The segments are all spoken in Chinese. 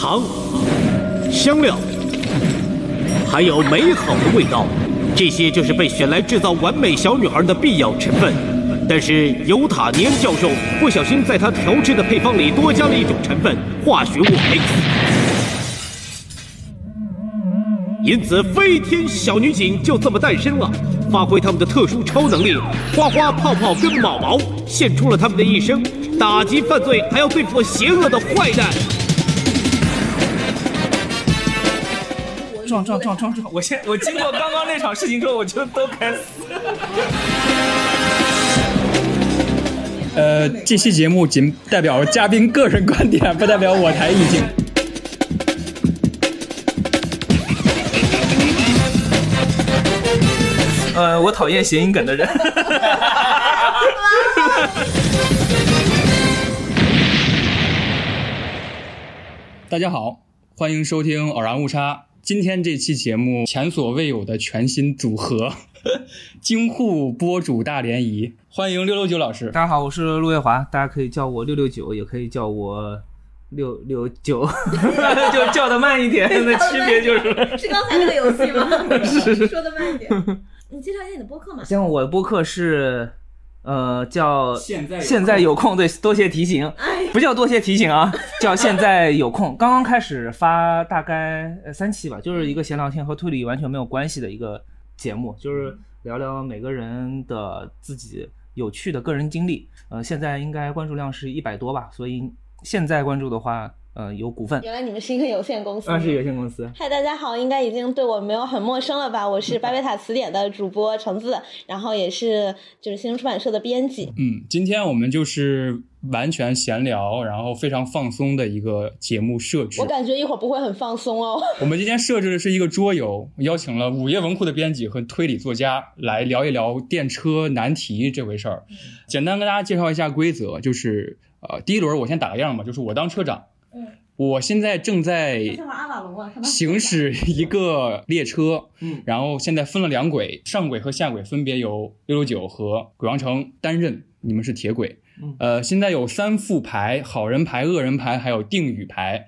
糖、香料，还有美好的味道，这些就是被选来制造完美小女孩的必要成分。但是尤塔尼恩教授不小心在他调制的配方里多加了一种成分——化学物 X，因此飞天小女警就这么诞生了。发挥他们的特殊超能力，花花、泡泡跟毛毛献出了他们的一生，打击犯罪，还要对付邪恶的坏蛋。撞撞撞撞撞！我现我经过刚刚那场事情之后，我觉得都该死。呃，这期节目仅代表嘉宾个人观点，不代表我台意见。呃，我讨厌谐音梗的人。大家好，欢迎收听《偶然误差》。今天这期节目前所未有的全新组合，京沪播主大联谊。欢迎六六九老师。大家好，我是陆月华，大家可以叫我六六九，也可以叫我六六九，就叫的慢一点。那区别就是 是刚才那个游戏吗？是说的慢一点。你介绍一下你的播客嘛？行，我的播客是，呃，叫现在现在有空，对，多谢提醒，不叫多谢提醒啊，叫现在有空。刚刚开始发大概呃三期吧，就是一个闲聊天和推理完全没有关系的一个节目，就是聊聊每个人的自己有趣的个人经历。呃，现在应该关注量是一百多吧，所以现在关注的话。呃，有股份。原来你们是一个有限公司。啊，是有限公司。嗨，大家好，应该已经对我没有很陌生了吧？我是巴贝塔词典的主播橙子，然后也是就是新出版社的编辑。嗯，今天我们就是完全闲聊，然后非常放松的一个节目设置。我感觉一会儿不会很放松哦。我们今天设置的是一个桌游，邀请了午夜文库的编辑和推理作家来聊一聊电车难题这回事儿。简单跟大家介绍一下规则，就是呃，第一轮我先打个样吧，就是我当车长。嗯，我现在正在行驶一个列车，嗯，然后现在分了两轨，上轨和下轨分别由六六九和鬼王城担任，你们是铁轨，呃，现在有三副牌：好人牌、恶人牌，还有定语牌。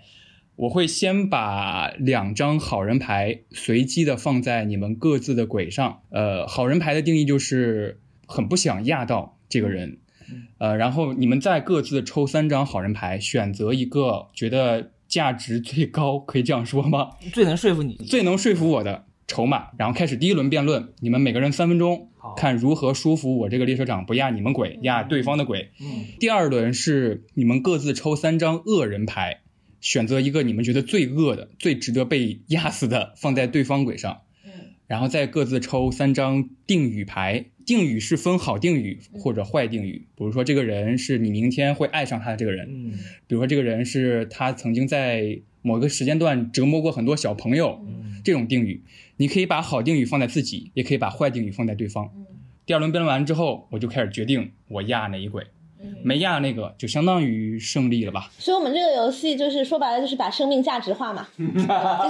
我会先把两张好人牌随机的放在你们各自的轨上，呃，好人牌的定义就是很不想压到这个人。呃，然后你们再各自抽三张好人牌，选择一个觉得价值最高，可以这样说吗？最能说服你、最能说服我的筹码，然后开始第一轮辩论。你们每个人三分钟，看如何说服我这个列车长不压你们鬼，压对方的鬼。嗯。第二轮是你们各自抽三张恶人牌，选择一个你们觉得最恶的、最值得被压死的，放在对方鬼上。然后再各自抽三张定语牌，定语是分好定语或者坏定语。比如说，这个人是你明天会爱上他的这个人；，比如说，这个人是他曾经在某个时间段折磨过很多小朋友。这种定语，你可以把好定语放在自己，也可以把坏定语放在对方。第二轮辩论完之后，我就开始决定我压哪一轨。没压那个就相当于胜利了吧？所以，我们这个游戏就是说白了，就是把生命价值化嘛，就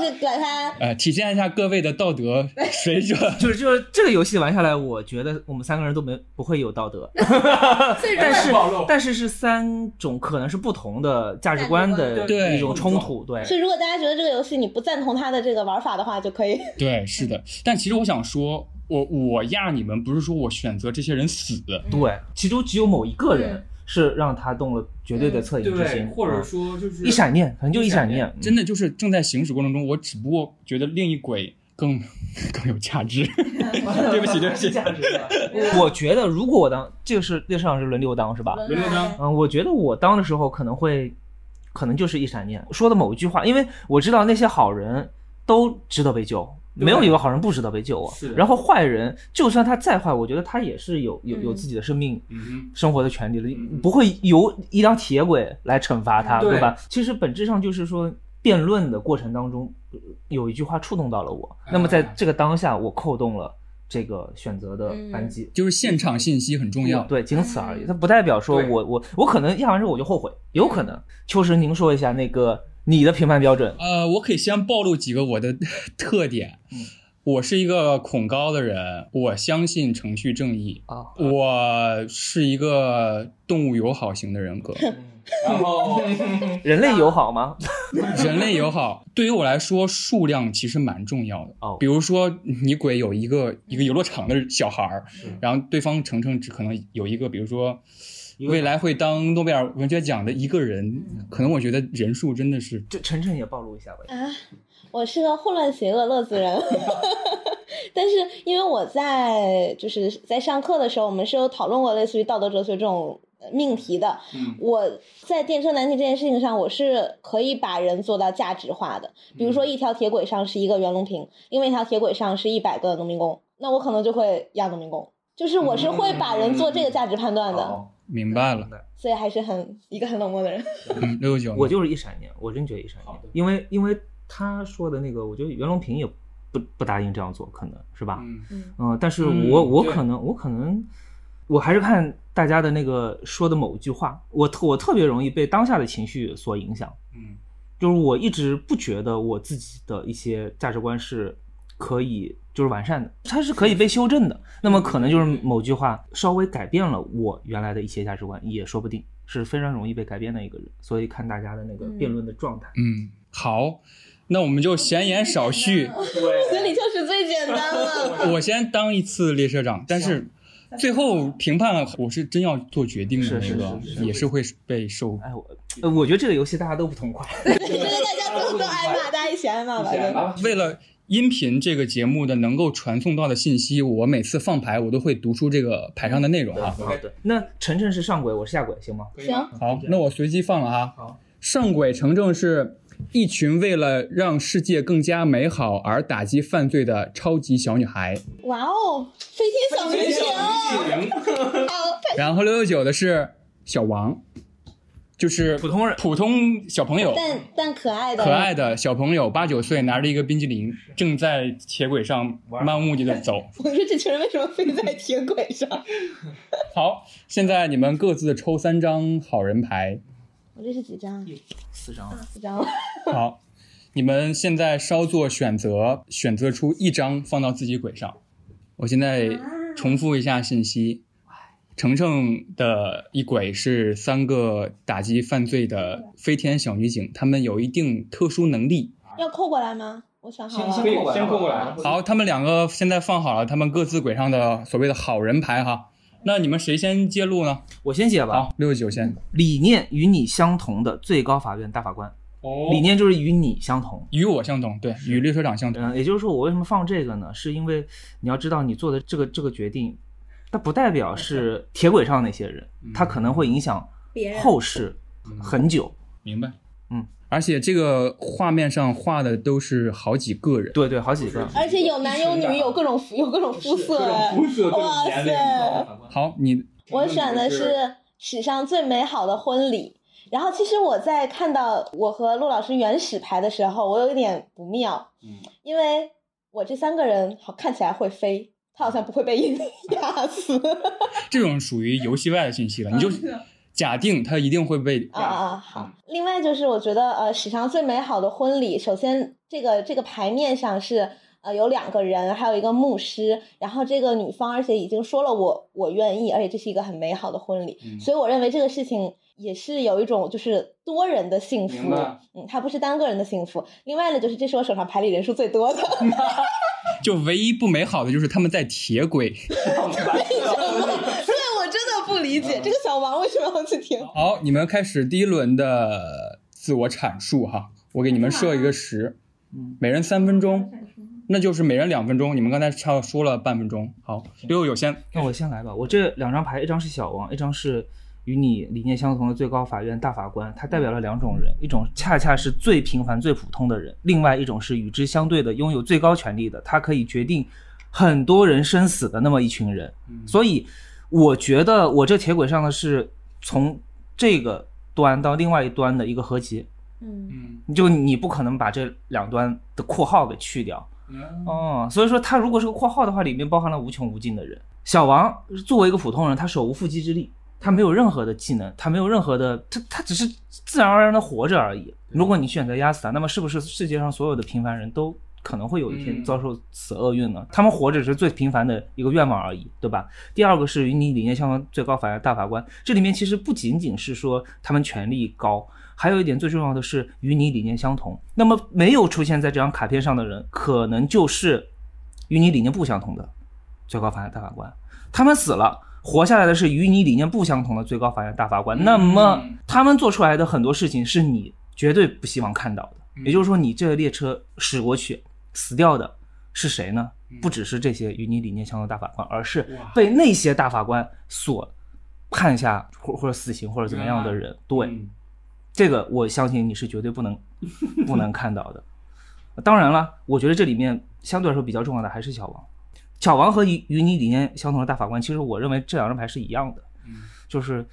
是把它呃体现一下各位的道德水准。就是就是这个游戏玩下来，我觉得我们三个人都没不会有道德，但是但是是三种可能是不同的价值观的一种冲突。对，所以如果大家觉得这个游戏你不赞同他的这个玩法的话，就可以。对，是的。但其实我想说。我我压你们不是说我选择这些人死，对，其中只有某一个人是让他动了绝对的恻隐之心，或者说就是一闪念，可能就一闪念，真的就是正在行驶过程中，我只不过觉得另一轨更更有价值。对不起，对不起，价值。我觉得如果我当这个是列车长是轮流当是吧？轮流当。嗯，我觉得我当的时候可能会，可能就是一闪念说的某一句话，因为我知道那些好人都值得被救。没有一个好人不值得被救啊！然后坏人，就算他再坏，我觉得他也是有有有自己的生命、生活的权利的，不会由一辆铁轨来惩罚他，对吧？其实本质上就是说，辩论的过程当中，有一句话触动到了我，那么在这个当下，我扣动了这个选择的扳机，就是现场信息很重要，对，仅此而已。它不代表说我我我可能压完之后我就后悔，有可能。秋实，您说一下那个。你的评判标准？呃，我可以先暴露几个我的 特点。我是一个恐高的人，我相信程序正义啊。我是一个动物友好型的人格。然后，人类友好吗？人类友好对于我来说，数量其实蛮重要的。哦比如说你鬼有一个一个游乐场的小孩儿，然后对方程程只可能有一个，比如说未来会当诺贝尔文学奖的一个人，可能我觉得人数真的是这晨晨也暴露一下吧。啊，我是个混乱邪恶乐子人，但是因为我在就是在上课的时候，我们是有讨论过类似于道德哲学这种呃命题的。嗯我在电车难题这件事情上，我是可以把人做到价值化的。比如说，一条铁轨上是一个袁隆平，另外一条铁轨上是一百个农民工，那我可能就会压农民工。就是我是会把人做这个价值判断的，哦明白了。所以还是很一个很冷漠的人。嗯，六九，我就是一闪念，我真觉得一闪念，因为因为他说的那个，我觉得袁隆平也不不答应这样做，可能是吧？嗯。嗯嗯，但是我我可能我可能我还是看大家的那个说的某一句话，我特我特别容易被当下的情绪所影响，嗯。就是我一直不觉得我自己的一些价值观是可以就是完善的，它是可以被修正的。那么可能就是某句话稍微改变了我原来的一些价值观，也说不定，是非常容易被改变的一个人。所以看大家的那个辩论的状态。嗯，好，那我们就闲言少叙。心理就是最简单了。我先当一次列车长，但是最后评判我是真要做决定的是是那个，是是也是会被受。哎，我呃我觉得这个游戏大家都不痛快。这个大家都都挨骂，大家一起挨骂吧。为了音频这个节目的能够传送到的信息，我每次放牌我都会读出这个牌上的内容啊。好。的，那晨晨是上轨，我是下轨，行吗？行，好，那我随机放了啊。好，上轨城正是一群为了让世界更加美好而打击犯罪的超级小女孩。哇哦，飞天小女警，好，然后六六九的是小王，就是普通人普通小朋友，但但可爱的，可爱的小朋友，八九岁，拿着一个冰激凌，正在铁轨上漫无目的的走。我说这群人为什么非在铁轨上？好，现在你们各自抽三张好人牌。我这是几张？四张。四张。好，你们现在稍作选择，选择出一张放到自己轨上。我现在重复一下信息：程程的一轨是三个打击犯罪的飞天小女警，她们有一定特殊能力。要扣过来吗？我想好了。先扣过来先扣过来好，他们两个现在放好了他们各自轨上的所谓的好人牌哈。那你们谁先揭露呢？我先写吧。好，六九先。理念与你相同的最高法院大法官，哦理念就是与你相同。与我相同，对，与列车长相同。嗯，也就是说，我为什么放这个呢？是因为你要知道，你做的这个这个决定，它不代表是铁轨上那些人，它可能会影响别人后世很久。明白。嗯，而且这个画面上画的都是好几个人。对对，好几个。而且有男有女，有各种肤有各种肤色，哇塞！好，你我选的是史上最美好的婚礼。然后，其实我在看到我和陆老师原始牌的时候，我有一点不妙，嗯，因为我这三个人好看起来会飞，他好像不会被 压死。这种属于游戏外的信息了，你就假定他一定会被啊啊啊！好。另外就是，我觉得呃，史上最美好的婚礼，首先这个这个牌面上是呃有两个人，还有一个牧师，然后这个女方而且已经说了我我愿意，而且这是一个很美好的婚礼，嗯所以我认为这个事情也是有一种就是多人的幸福，嗯，它不是单个人的幸福。另外呢，就是这是我手上牌里人数最多的，就唯一不美好的就是他们在铁轨。对我真的不理解这个小王为什么要去听。好，你们开始第一轮的自我阐述哈，我给你们设一个时，每人三分钟，那就是每人两分钟。你们刚才差不多说了半分钟。好，六六有先，那我先来吧。我这两张牌，一张是小王，一张是与你理念相同的最高法院大法官。他代表了两种人，一种恰恰是最平凡、最普通的人，另外一种是与之相对的，拥有最高权力的，他可以决定很多人生死的那么一群人。所以，我觉得我这铁轨上的是从这个端到另外一端的一个合集。嗯，嗯，就你不可能把这两端的括号给去掉。哦，所以说他如果是个括号的话，里面包含了无穷无尽的人。小王作为一个普通人，他手无缚鸡之力，他没有任何的技能，他没有任何的，他他只是自然而然的活着而已。如果你选择压死他，那么是不是世界上所有的平凡人都可能会有一天遭受此厄运呢？他们活着是最平凡的一个愿望而已，对吧？第二个是与你理念相同最高法院大法官，这里面其实不仅仅是说他们权力高，还有一点最重要的是与你理念相同。那么没有出现在这张卡片上的人，可能就是与你理念不相同的最高法院大法官。他们死了，活下来的是与你理念不相同的最高法院大法官。那么他们做出来的很多事情是你绝对不希望看到的。也就是说，你这个列车驶过去。死掉的是谁呢？不只是这些与你理念相同的大法官，而是被那些大法官所判下或或者死刑或者怎么样的人。对，这个我相信你是绝对不能 不能看到的。当然了，我觉得这里面相对来说比较重要的还是小王。小王和与与你理念相同的大法官，其实我认为这两张牌是一样的。就是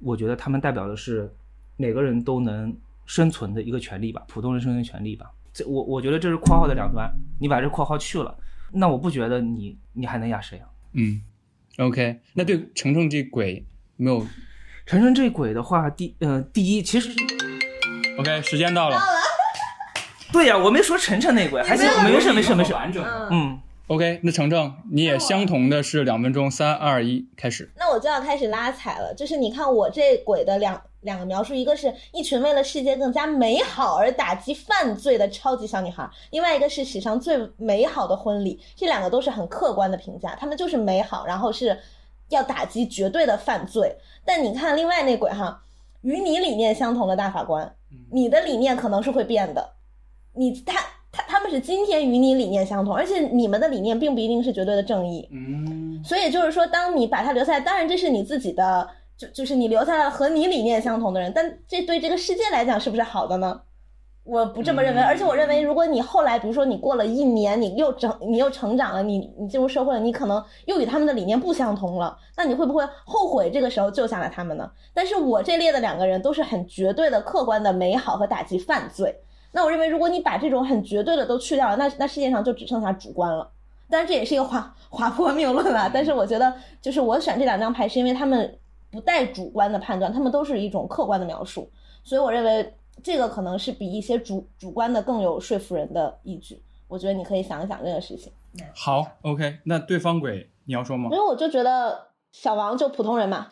我觉得他们代表的是每个人都能生存的一个权利吧，普通人生存权利吧。这我我觉得这是括号的两端，你把这括号去了，那我不觉得你你还能压谁啊？嗯，OK，那对程程这鬼没有，程程这鬼的话，第呃第一其实，OK，时间到了，对呀，我没说晨晨那鬼，还行，没事没事没事，完整，嗯，OK，那程程你也相同的是两分钟，三二一，开始，那我就要开始拉踩了，就是你看我这鬼的两。两个描述，一个是一群为了世界更加美好而打击犯罪的超级小女孩，另外一个是史上最美好的婚礼。这两个都是很客观的评价，他们就是美好，然后是要打击绝对的犯罪。但你看另外那鬼哈，与你理念相同的大法官，你的理念可能是会变的。你他他他们是今天与你理念相同，而且你们的理念并不一定是绝对的正义。嗯，所以就是说，当你把他留下来，当然这是你自己的。就就是你留下了和你理念相同的人，但这对这个世界来讲是不是好的呢？我不这么认为，而且我认为，如果你后来，比如说你过了一年，你又成，你又成长了，你你进入社会了，你可能又与他们的理念不相同了，那你会不会后悔这个时候救下了他们呢？但是我这列的两个人都是很绝对的、客观的美好和打击犯罪。那我认为，如果你把这种很绝对的都去掉了，那那世界上就只剩下主观了。当然，这也是一个滑滑坡谬论了。但是我觉得，就是我选这两张牌，是因为他们。不带主观的判断，他们都是一种客观的描述，所以我认为这个可能是比一些主主观的更有说服人的依据。我觉得你可以想一想这个事情。好，OK，那对方鬼你要说吗？因为我就觉得小王就普通人嘛，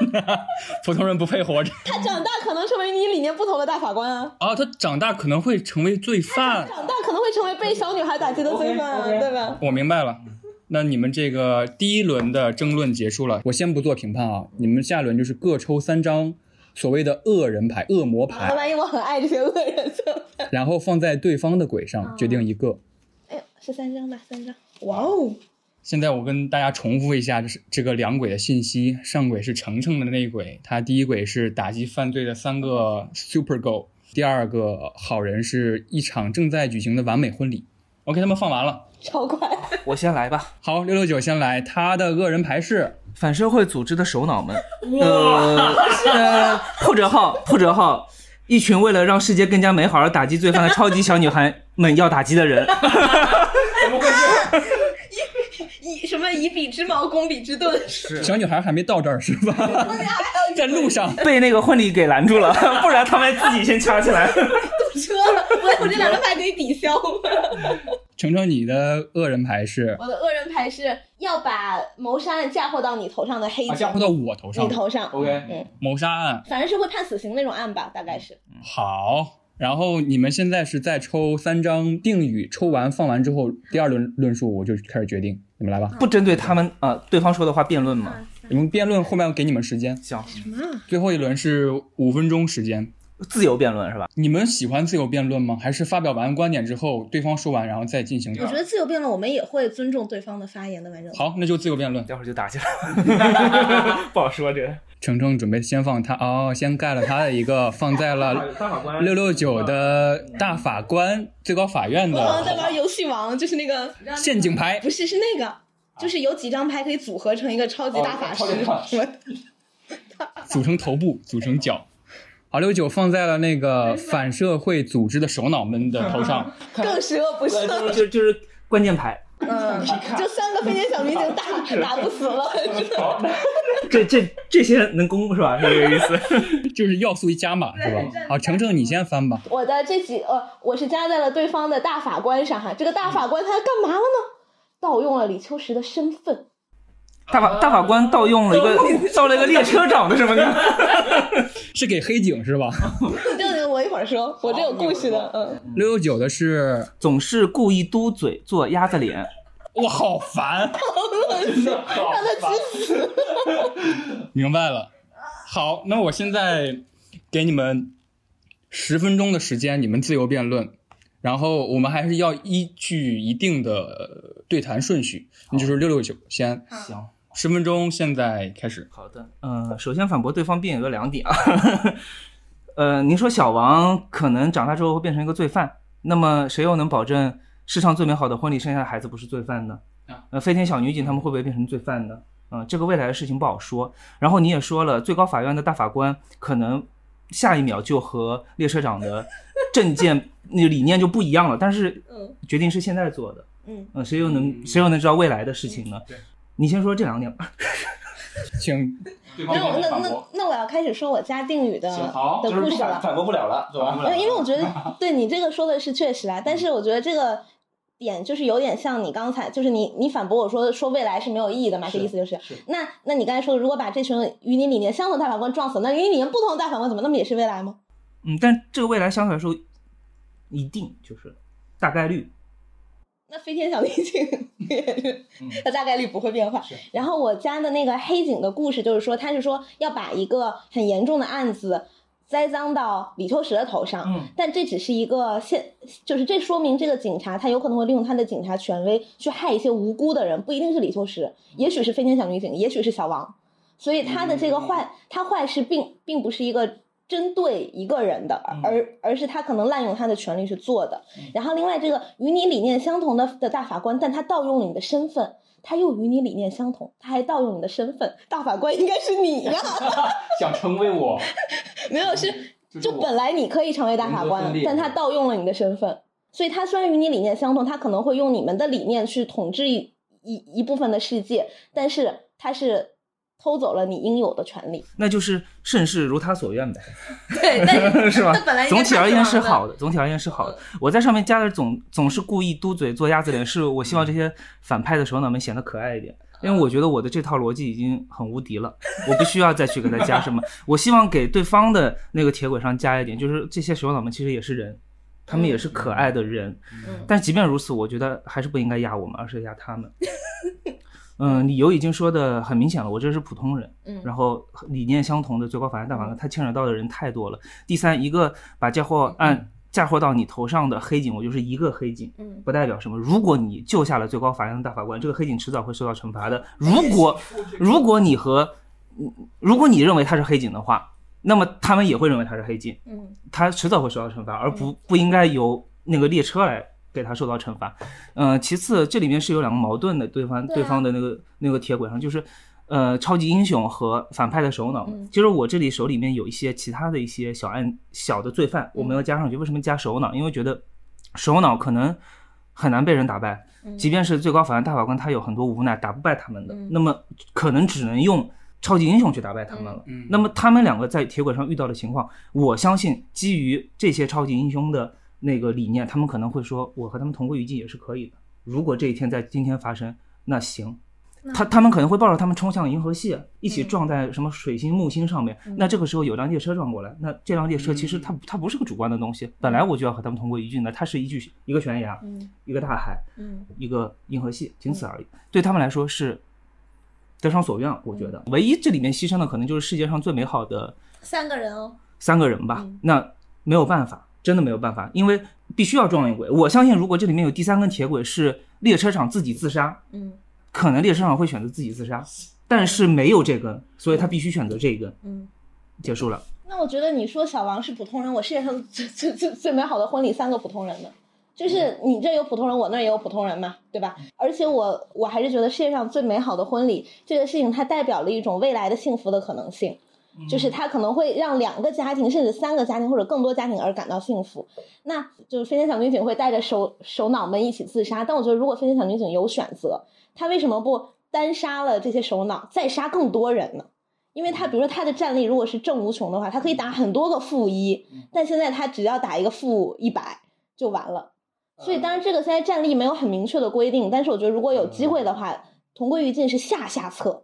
普通人不配活着。他长大可能成为你理念不同的大法官啊！啊，他长大可能会成为罪犯，长大可能会成为被小女孩打击的罪犯，对吧？我明白了。那你们这个第一轮的争论结束了，我先不做评判啊。你们下轮就是各抽三张所谓的恶人牌、恶魔牌。万一我很爱这些恶人，然后放在对方的鬼上，决定一个。哎呦，是三张吧？三张。哇哦！现在我跟大家重复一下，就是这个两轨的信息。上轨是程程的内鬼，他第一轨是打击犯罪的三个 Super Go，第二个好人是一场正在举行的完美婚礼。OK，他们放完了。超快，我先来吧。好，六六九先来。他的恶人牌是反社会组织的首脑们。呃，破折号，破折号，一群为了让世界更加美好而打击罪犯的超级小女孩们要打击的人。怎么回事？以以什么以彼之矛攻彼之盾？是 小女孩还没到这儿是吧？在路上被那个婚礼给拦住了，不然他们自己先掐起来。堵车了，我我这两张牌可以抵消吗。程程，你的恶人牌是？我的恶人牌是要把谋杀案嫁祸到你头上的黑。嫁祸到我头上。你头上。OK。嗯。谋杀案，反正是会判死刑那种案吧，大概是。好，然后你们现在是在抽三张定语，抽完放完之后，第二轮论述我就开始决定，你们来吧。不针对他们啊，对方说的话辩论吗？你们辩论后面给你们时间。行。什么？最后一轮是五分钟时间。自由辩论是吧？你们喜欢自由辩论吗？还是发表完观点之后，对方说完然后再进行？我觉得自由辩论，我们也会尊重对方的发言的完整。好，那就自由辩论，待会儿就打起来了。不好说这。程程准备先放他哦，先盖了他的一个，放在了六六九的大法官最高法院的。我在玩游戏王，就是那个 陷阱牌，不是是那个，就是有几张牌可以组合成一个超级大法师，组成头部，组成脚。好六九放在了那个反社会组织的首脑们的头上，更十恶不赦。就就是关键牌，嗯，就三个飞天小女警打打不死了。这这这些能攻是吧？是这个意思，就是要素一加码是吧？好，程程你先翻吧。我的这几呃，我是加在了对方的大法官上哈。这个大法官他干嘛了呢？盗用了李秋实的身份。大法大法官盗用了一个 盗了一个列车长的身份，是给黑警是吧？这一会儿说，我这有故事的。嗯，六六九的是总是故意嘟嘴做鸭子脸，我好烦，让他去死。明白了，好，那我现在给你们十分钟的时间，你们自由辩论，然后我们还是要依据一定的对谈顺序，那就是六六九先。行。十分钟，现在开始。好的，嗯，首先反驳对方辩友的两点啊，呃，您说小王可能长大之后会变成一个罪犯，那么谁又能保证世上最美好的婚礼生下的孩子不是罪犯呢？呃，飞天小女警他们会不会变成罪犯呢？嗯，这个未来的事情不好说。然后你也说了，最高法院的大法官可能下一秒就和列车长的政见那理念就不一样了，但是决定是现在做的，嗯，呃，谁又能谁又能知道未来的事情呢？对。你先说这两点吧，请。那那那那我要开始说我加定语的的故事了，反驳不了了，是吧？因为因为我觉得 对你这个说的是确实啊，但是我觉得这个点就是有点像你刚才，就是你你反驳我说说未来是没有意义的嘛，这意思就是。那那你刚才说，如果把这群与你理念相同大法官撞死，那与你理念不同的大法官怎么那么也是未来吗？嗯，但这个未来相对来说一定就是大概率。那飞天小女警也是，它大概率不会变坏。然后我家的那个黑警的故事，就是说他是说要把一个很严重的案子栽赃到李秋实的头上。嗯，但这只是一个现，就是这说明这个警察他有可能会利用他的警察权威去害一些无辜的人，不一定是李秋实，也许是飞天小女警，也许是小王。所以他的这个坏，他坏事并并不是一个。针对一个人的，而而是他可能滥用他的权利去做的。然后另外这个与你理念相同的的大法官，但他盗用了你的身份，他又与你理念相同，他还盗用你的身份。大法官应该是你呀 想成为我？没有，是就本来你可以成为大法官，但他盗用了你的身份，所以他虽然与你理念相同，他可能会用你们的理念去统治一一一部分的世界，但是他是。偷走了你应有的权利，那就是盛世如他所愿呗。对，是吧？本来总体而言是好的，总体而言是好的。我在上面加的总总是故意嘟嘴做鸭子脸，是我希望这些反派的首脑们显得可爱一点，因为我觉得我的这套逻辑已经很无敌了，我不需要再去给他加什么。我希望给对方的那个铁轨上加一点，就是这些首脑们其实也是人，他们也是可爱的人。但即便如此，我觉得还是不应该压我们，而是压他们。嗯，理由已经说的很明显了，我这是普通人，嗯，然后理念相同的最高法院大法官，他牵扯到的人太多了。第三，一个把嫁祸案嫁祸到你头上的黑警，我就是一个黑警，嗯，不代表什么。如果你救下了最高法院的大法官，这个黑警迟早会受到惩罚的。如果如果你和，如果你认为他是黑警的话，那么他们也会认为他是黑警，嗯，他迟早会受到惩罚，而不不应该由那个列车来。给他受到惩罚，嗯，其次这里面是有两个矛盾的，对方对方的那个那个铁轨上就是，呃，超级英雄和反派的首脑。其实我这里手里面有一些其他的一些小案小的罪犯，我没有加上去。为什么加首脑？因为觉得首脑可能很难被人打败，即便是最高法院大法官，他有很多无奈打不败他们的，那么可能只能用超级英雄去打败他们了。那么他们两个在铁轨上遇到的情况，我相信基于这些超级英雄的。那个理念，他们可能会说，我和他们同归于尽也是可以的。如果这一天在今天发生，那行，他他们可能会抱着他们冲向银河系，一起撞在什么水星、木星上面。那这个时候有辆列车撞过来，那这辆列车其实它它不是个主观的东西，本来我就要和他们同归于尽的。它是一句一个悬崖，一个大海，一个银河系，仅此而已。对他们来说是得偿所愿。我觉得唯一这里面牺牲的可能就是世界上最美好的三个人哦，三个人吧。那没有办法。真的没有办法，因为必须要撞一轨。我相信，如果这里面有第三根铁轨是列车长自己自杀，嗯，可能列车长会选择自己自杀，但是没有这根，所以他必须选择这一根，嗯，结束了。那我觉得你说小王是普通人，我世界上最最最最美好的婚礼三个普通人呢，就是你这有普通人，我那也有普通人嘛，对吧？而且我我还是觉得世界上最美好的婚礼这个事情，它代表了一种未来的幸福的可能性。就是他可能会让两个家庭甚至三个家庭或者更多家庭而感到幸福。那就是飞天小女警会带着首首脑们一起自杀，但我觉得如果飞天小女警有选择，她为什么不单杀了这些首脑，再杀更多人呢？因为他比如说他的战力如果是正无穷的话，他可以打很多个负一，但现在他只要打一个负一百就完了。所以当然这个现在战力没有很明确的规定，但是我觉得如果有机会的话，同归于尽是下下策。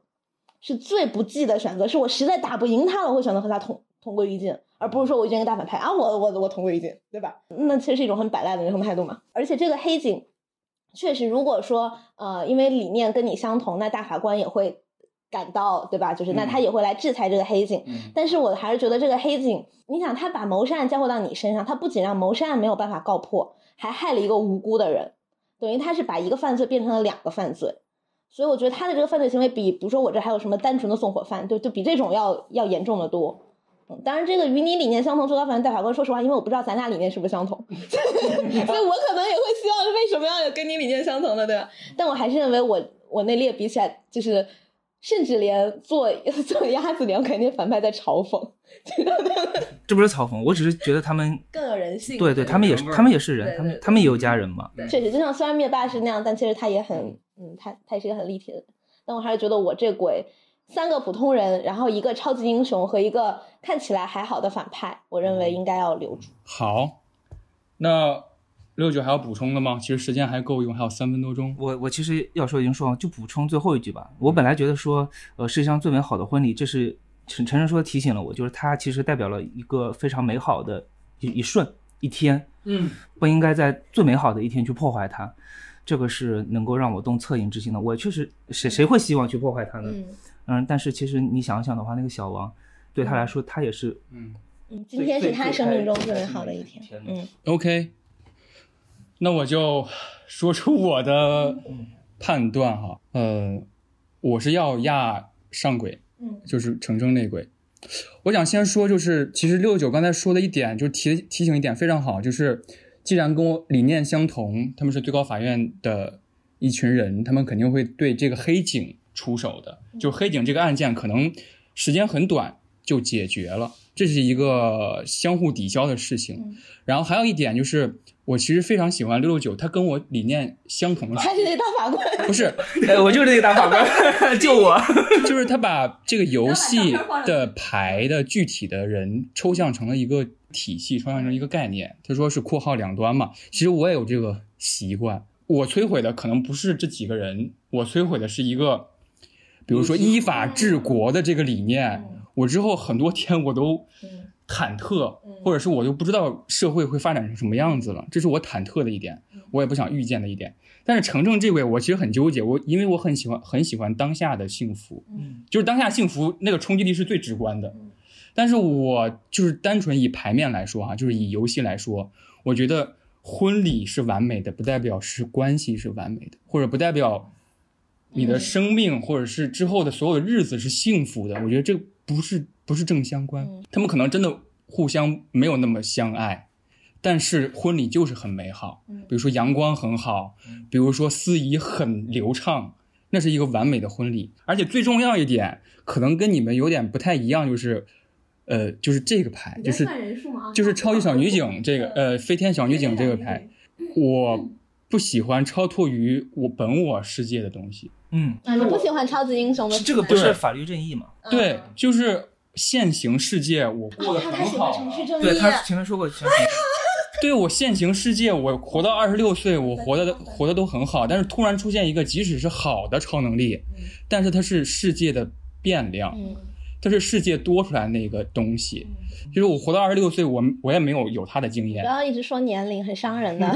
是最不济的选择，是我实在打不赢他了，我会选择和他同同归于尽，而不是说我遇见一个大反派啊，我我我同归于尽，对吧？那其实是一种很摆烂的人生态度嘛。而且这个黑警，确实如果说呃，因为理念跟你相同，那大法官也会感到，对吧？就是那他也会来制裁这个黑警。但是我还是觉得这个黑警，你想他把谋杀案交回到你身上，他不仅让谋杀案没有办法告破，还害了一个无辜的人，等于他是把一个犯罪变成了两个犯罪。所以我觉得他的这个犯罪行为比，比如说我这还有什么单纯的纵火犯，就就比这种要要严重的多。嗯，当然这个与你理念相同，最高法院大法官，说实话，因为我不知道咱俩理念是不是相同，所以我可能也会希望为什么要有跟你理念相同的，对吧？但我还是认为我我那列比起来，就是甚至连做 做鸭子娘肯定反派在嘲讽，这不是嘲讽，我只是觉得他们 更有人性。对对，他们也是他们也是人，他们他们也有家人嘛。确实，就像虽然灭霸是那样，但其实他也很。嗯，他他也是一个很立体的，但我还是觉得我这鬼三个普通人，然后一个超级英雄和一个看起来还好的反派，我认为应该要留住。好，那六九还要补充的吗？其实时间还够用，还有三分多钟。我我其实要说已经说了，就补充最后一句吧。我本来觉得说，呃，世界上最美好的婚礼，这是陈陈晨说提醒了我，就是它其实代表了一个非常美好的一一瞬一天，嗯，不应该在最美好的一天去破坏它。这个是能够让我动恻隐之心的。我确实，谁谁会希望去破坏它呢？嗯，但是其实你想想的话，那个小王，对他来说，他也是，嗯嗯，今天是他生命中最美好的一天。嗯，OK，那我就说出我的判断哈。呃，我是要压上轨，嗯，就是程程内轨。我想先说，就是其实六九刚才说的一点，就提提醒一点非常好，就是。既然跟我理念相同，他们是最高法院的一群人，他们肯定会对这个黑警出手的。就黑警这个案件，可能时间很短就解决了，这是一个相互抵消的事情。然后还有一点就是，我其实非常喜欢六六九，他跟我理念相同。他是那大法官？不是，我就是那个大法官，救我！就是他把这个游戏的牌的具体的人抽象成了一个。体系抽象成一个概念，他说是括号两端嘛。其实我也有这个习惯，我摧毁的可能不是这几个人，我摧毁的是一个，比如说依法治国的这个理念。我之后很多天我都忐忑，或者是我就不知道社会会发展成什么样子了，这是我忐忑的一点，我也不想预见的一点。但是程程这位，我其实很纠结，我因为我很喜欢很喜欢当下的幸福，就是当下幸福那个冲击力是最直观的。但是我就是单纯以牌面来说哈，就是以游戏来说，我觉得婚礼是完美的，不代表是关系是完美的，或者不代表你的生命或者是之后的所有的日子是幸福的。我觉得这不是不是正相关，他们可能真的互相没有那么相爱，但是婚礼就是很美好。比如说阳光很好，比如说司仪很流畅，那是一个完美的婚礼。而且最重要一点，可能跟你们有点不太一样，就是。呃，就是这个牌，就是就是超级小女警这个，呃，飞天小女警这个牌，我不喜欢超脱于我本我世界的东西。嗯，啊，你不喜欢超级英雄的？这个不是法律正义吗？对，就是现行世界我过得很好。对他前面说过，对我现行世界我活到二十六岁，我活的活的都很好，但是突然出现一个即使是好的超能力，但是它是世界的变量。它是世界多出来那个东西，就是我活到二十六岁，我我也没有有他的经验。不要一直说年龄，很伤人的。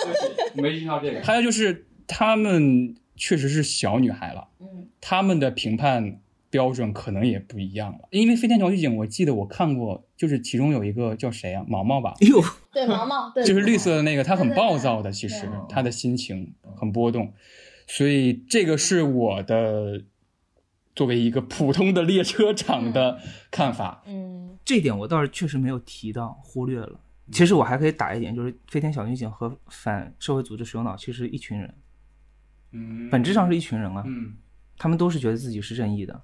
没听到这个。还有就是他们确实是小女孩了，嗯，他们的评判标准可能也不一样了。因为飞天小女警，我记得我看过，就是其中有一个叫谁啊，毛毛吧？哟，对毛毛，对就是绿色的那个，他很暴躁的，其实他的心情很波动，所以这个是我的。作为一个普通的列车长的看法，嗯，这点我倒是确实没有提到，忽略了。其实我还可以打一点，就是飞天小女警和反社会组织首脑其实一群人，嗯，本质上是一群人啊，嗯，他们都是觉得自己是正义的，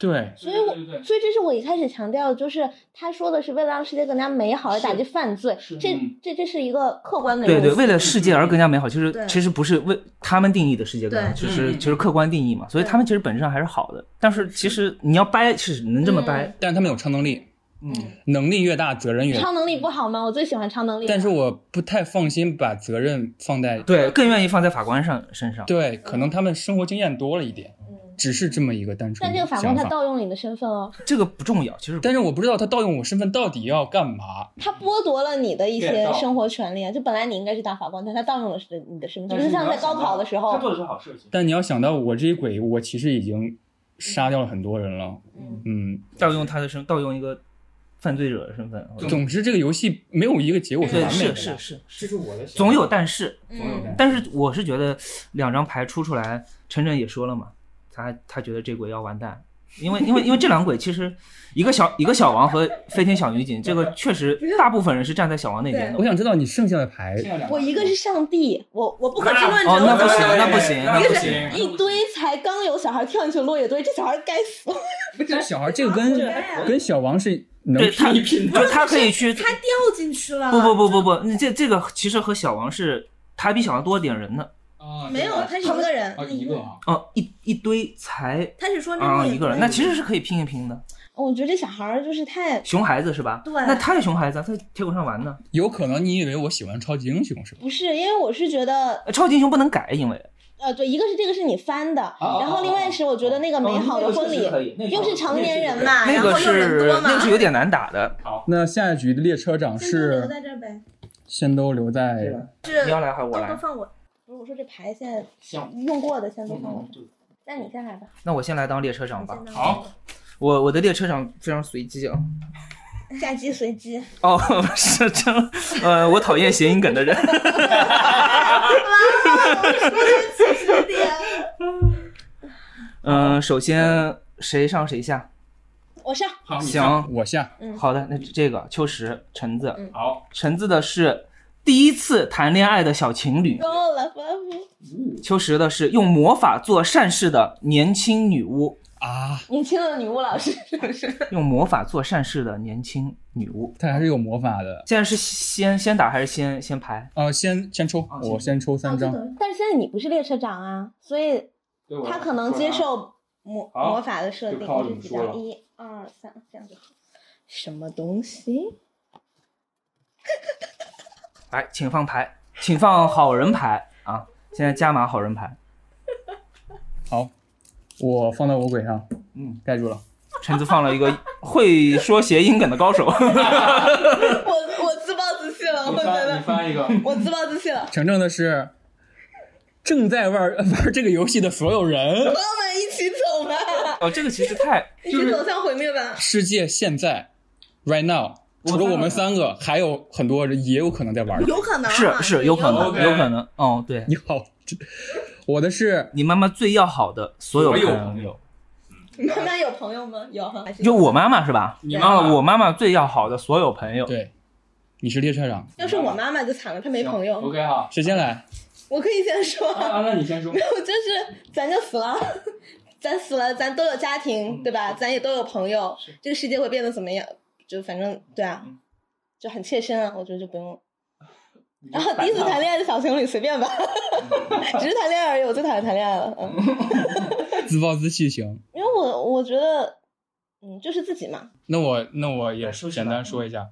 对，所以我所以这是我一开始强调的，就是他说的是为了让世界更加美好而打击犯罪，这这这是一个客观的。对对，为了世界而更加美好，其实其实不是为他们定义的世界更好，就是就是客观定义嘛。所以他们其实本质上还是好的，但是其实你要掰是能这么掰，但是他们有超能力。嗯，能力越大，责任越超能力不好吗？我最喜欢超能力。但是我不太放心把责任放在对，更愿意放在法官上身上。对，可能他们生活经验多了一点，只是这么一个单纯。但这个法官他盗用了你的身份哦，这个不重要，其实。但是我不知道他盗用我身份到底要干嘛。他剥夺了你的一些生活权利啊！就本来你应该是当法官，但他盗用了是你的身份，就是像在高考的时候。他做的是好事情。但你要想到，我这一鬼，我其实已经杀掉了很多人了。嗯，盗用他的身，盗用一个。犯罪者的身份。总之，这个游戏没有一个结果是完美的。是是是，这是我的。总有但是，总有但是，我是觉得两张牌出出来，晨晨也说了嘛，他他觉得这鬼要完蛋，因为因为因为这两鬼其实一个小一个小王和飞天小女警，这个确实大部分人是站在小王那边的。我想知道你剩下的牌。我一个是上帝，我我不可知论者。哦，那不行，那不行，那不行。一堆才刚有小孩跳进去落叶堆，这小孩该死。不是小孩，这个跟 跟小王是。对他，就他可以去，他掉进去了。不不不不不，你这这个其实和小王是，他比小王多点人呢。啊，没有，他是一个人，一个哦，一一堆才，他是说啊一个人，那其实是可以拼一拼的。我觉得这小孩儿就是太熊孩子是吧？对，那他也熊孩子，他在铁轨上玩呢。有可能你以为我喜欢超级英雄是吧？不是，因为我是觉得超级英雄不能改，因为。呃，对，一个是这个是你翻的，然后另外是我觉得那个美好的婚礼，又是成年人嘛，然后又人多嘛，那个是有点难打的。好，那下一局的列车长是留在这呗，先都留在。是你要来还是我来？都放我。我说这牌现在用过的先都放我。那你先来吧。那我先来当列车长吧。好，我我的列车长非常随机啊。下机随机。哦，是这样。呃，我讨厌谐音梗的人。嗯，首先谁上谁下？我上。好，行，我下。嗯，好的，那这个秋实橙子。好，橙子的是第一次谈恋爱的小情侣。够了，秋实的是用魔法做善事的年轻女巫。啊，年轻的女巫老师是不是？用魔法做善事的年轻女巫，她还是有魔法的。现在是先先打还是先先排？呃，先先抽，我先抽三张。但是现在你不是列车长啊，所以他可能接受魔魔法的设定。几张？一二三，这样就好。什么东西？来，请放牌，请放好人牌啊！现在加码好人牌。好。我放到我鬼上，嗯，盖住了。橙子放了一个会说谐音梗的高手。我我自暴自弃了，我觉得。你翻一个。我自暴自弃了。呈正的是正在玩玩这个游戏的所有人。朋友们一起走吧。哦，这个其实太一起走向毁灭吧。世界现在，right now，除了我们三个，还有很多人也有可能在玩。有可能。是是有可能，有可能。哦，对。你好。我的是你妈妈最要好的所有朋友。你妈妈有朋友吗？有。就我妈妈是吧？你啊，我妈妈最要好的所有朋友。对，你是列车长。要是我妈妈就惨了，她没朋友。OK 好，谁先来？我可以先说。啊，那你先说。没有，就是咱就死了，咱死了，咱都有家庭，对吧？咱也都有朋友，这个世界会变得怎么样？就反正对啊，就很切身啊，我觉得就不用。然后第一次谈恋爱的小情侣随便吧，只是谈恋爱而已，我最讨厌谈恋爱了。嗯，自暴自弃行。因为我我觉得，嗯，就是自己嘛。那我那我也简单说一下。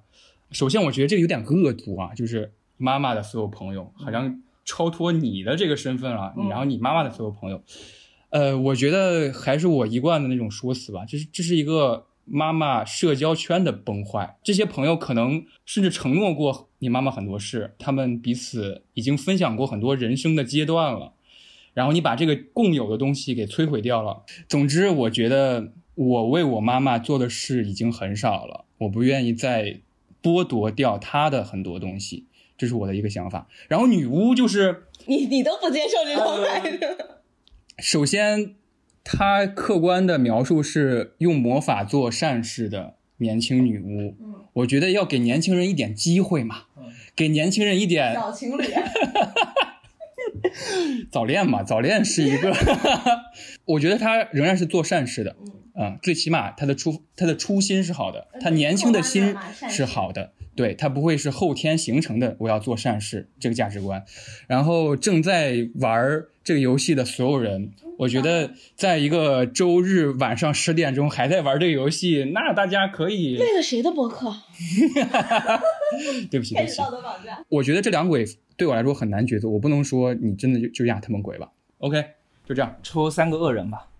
首先，我觉得这个有点恶毒啊，就是妈妈的所有朋友，好像超脱你的这个身份了。然后你妈妈的所有朋友，呃，我觉得还是我一贯的那种说辞吧，就是这是一个。妈妈社交圈的崩坏，这些朋友可能甚至承诺过你妈妈很多事，他们彼此已经分享过很多人生的阶段了，然后你把这个共有的东西给摧毁掉了。总之，我觉得我为我妈妈做的事已经很少了，我不愿意再剥夺掉她的很多东西，这是我的一个想法。然后女巫就是你，你都不接受这种态度。首先。他客观的描述是用魔法做善事的年轻女巫。嗯，我觉得要给年轻人一点机会嘛，给年轻人一点小情侣，早恋嘛，早恋是一个。我觉得他仍然是做善事的。嗯，最起码他的初他的初心是好的，他年轻的心是好的，对他不会是后天形成的我要做善事这个价值观。然后正在玩这个游戏的所有人，我觉得在一个周日晚上十点钟还在玩这个游戏，那大家可以为了谁的博客？对不起，对不起，我觉得这两鬼对我来说很难抉择，我不能说你真的就就压他们鬼吧。OK，就这样，抽三个恶人吧。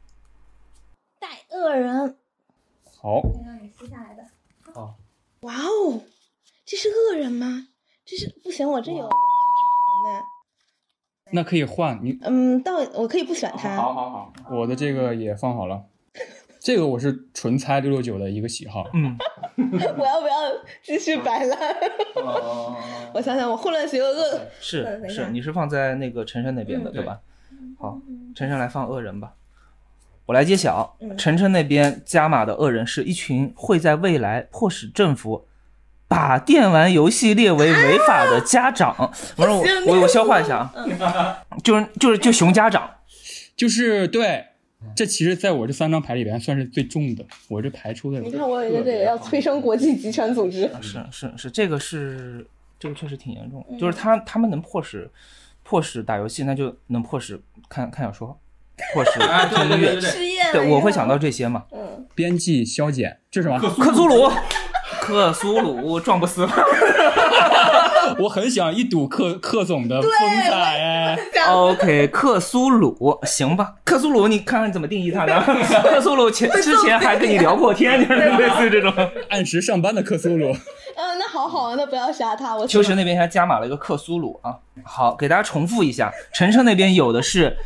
带恶人，好，让你撕下来的。好，哇哦，这是恶人吗？这是不行，我这有。那可以换你。嗯，到我可以不选他。好好好，我的这个也放好了。这个我是纯猜六六九的一个喜好。嗯，我要不要继续摆烂？我想想，我混乱邪恶恶。是是，你是放在那个晨晨那边的对吧？好，晨晨来放恶人吧。我来揭晓，晨晨那边加码的恶人是一群会在未来迫使政府把电玩游戏列为违法的家长。我说我我我消化一下啊，就是就是就熊家长，就是对。这其实在我这三张牌里边算是最重的，我这牌出的。你看我有一个这个要催生国际集权组织。是是是，这个是这个确实挺严重，就是他他们能迫使迫使打游戏，那就能迫使看看小说。迫使 听音乐，对，我会想到这些嘛。嗯，边际消减，这是什么？克苏鲁，克苏鲁，撞不死。我很想一睹克克总的风采。OK，克苏鲁，行吧。克苏鲁，你看看怎么定义他的？克苏鲁前之前还跟你聊过天，就是类似这种按时上班的克苏鲁。嗯，那好好，那不要杀他。我秋实那边还加码了一个克苏鲁啊。好，给大家重复一下，晨晨那边有的是。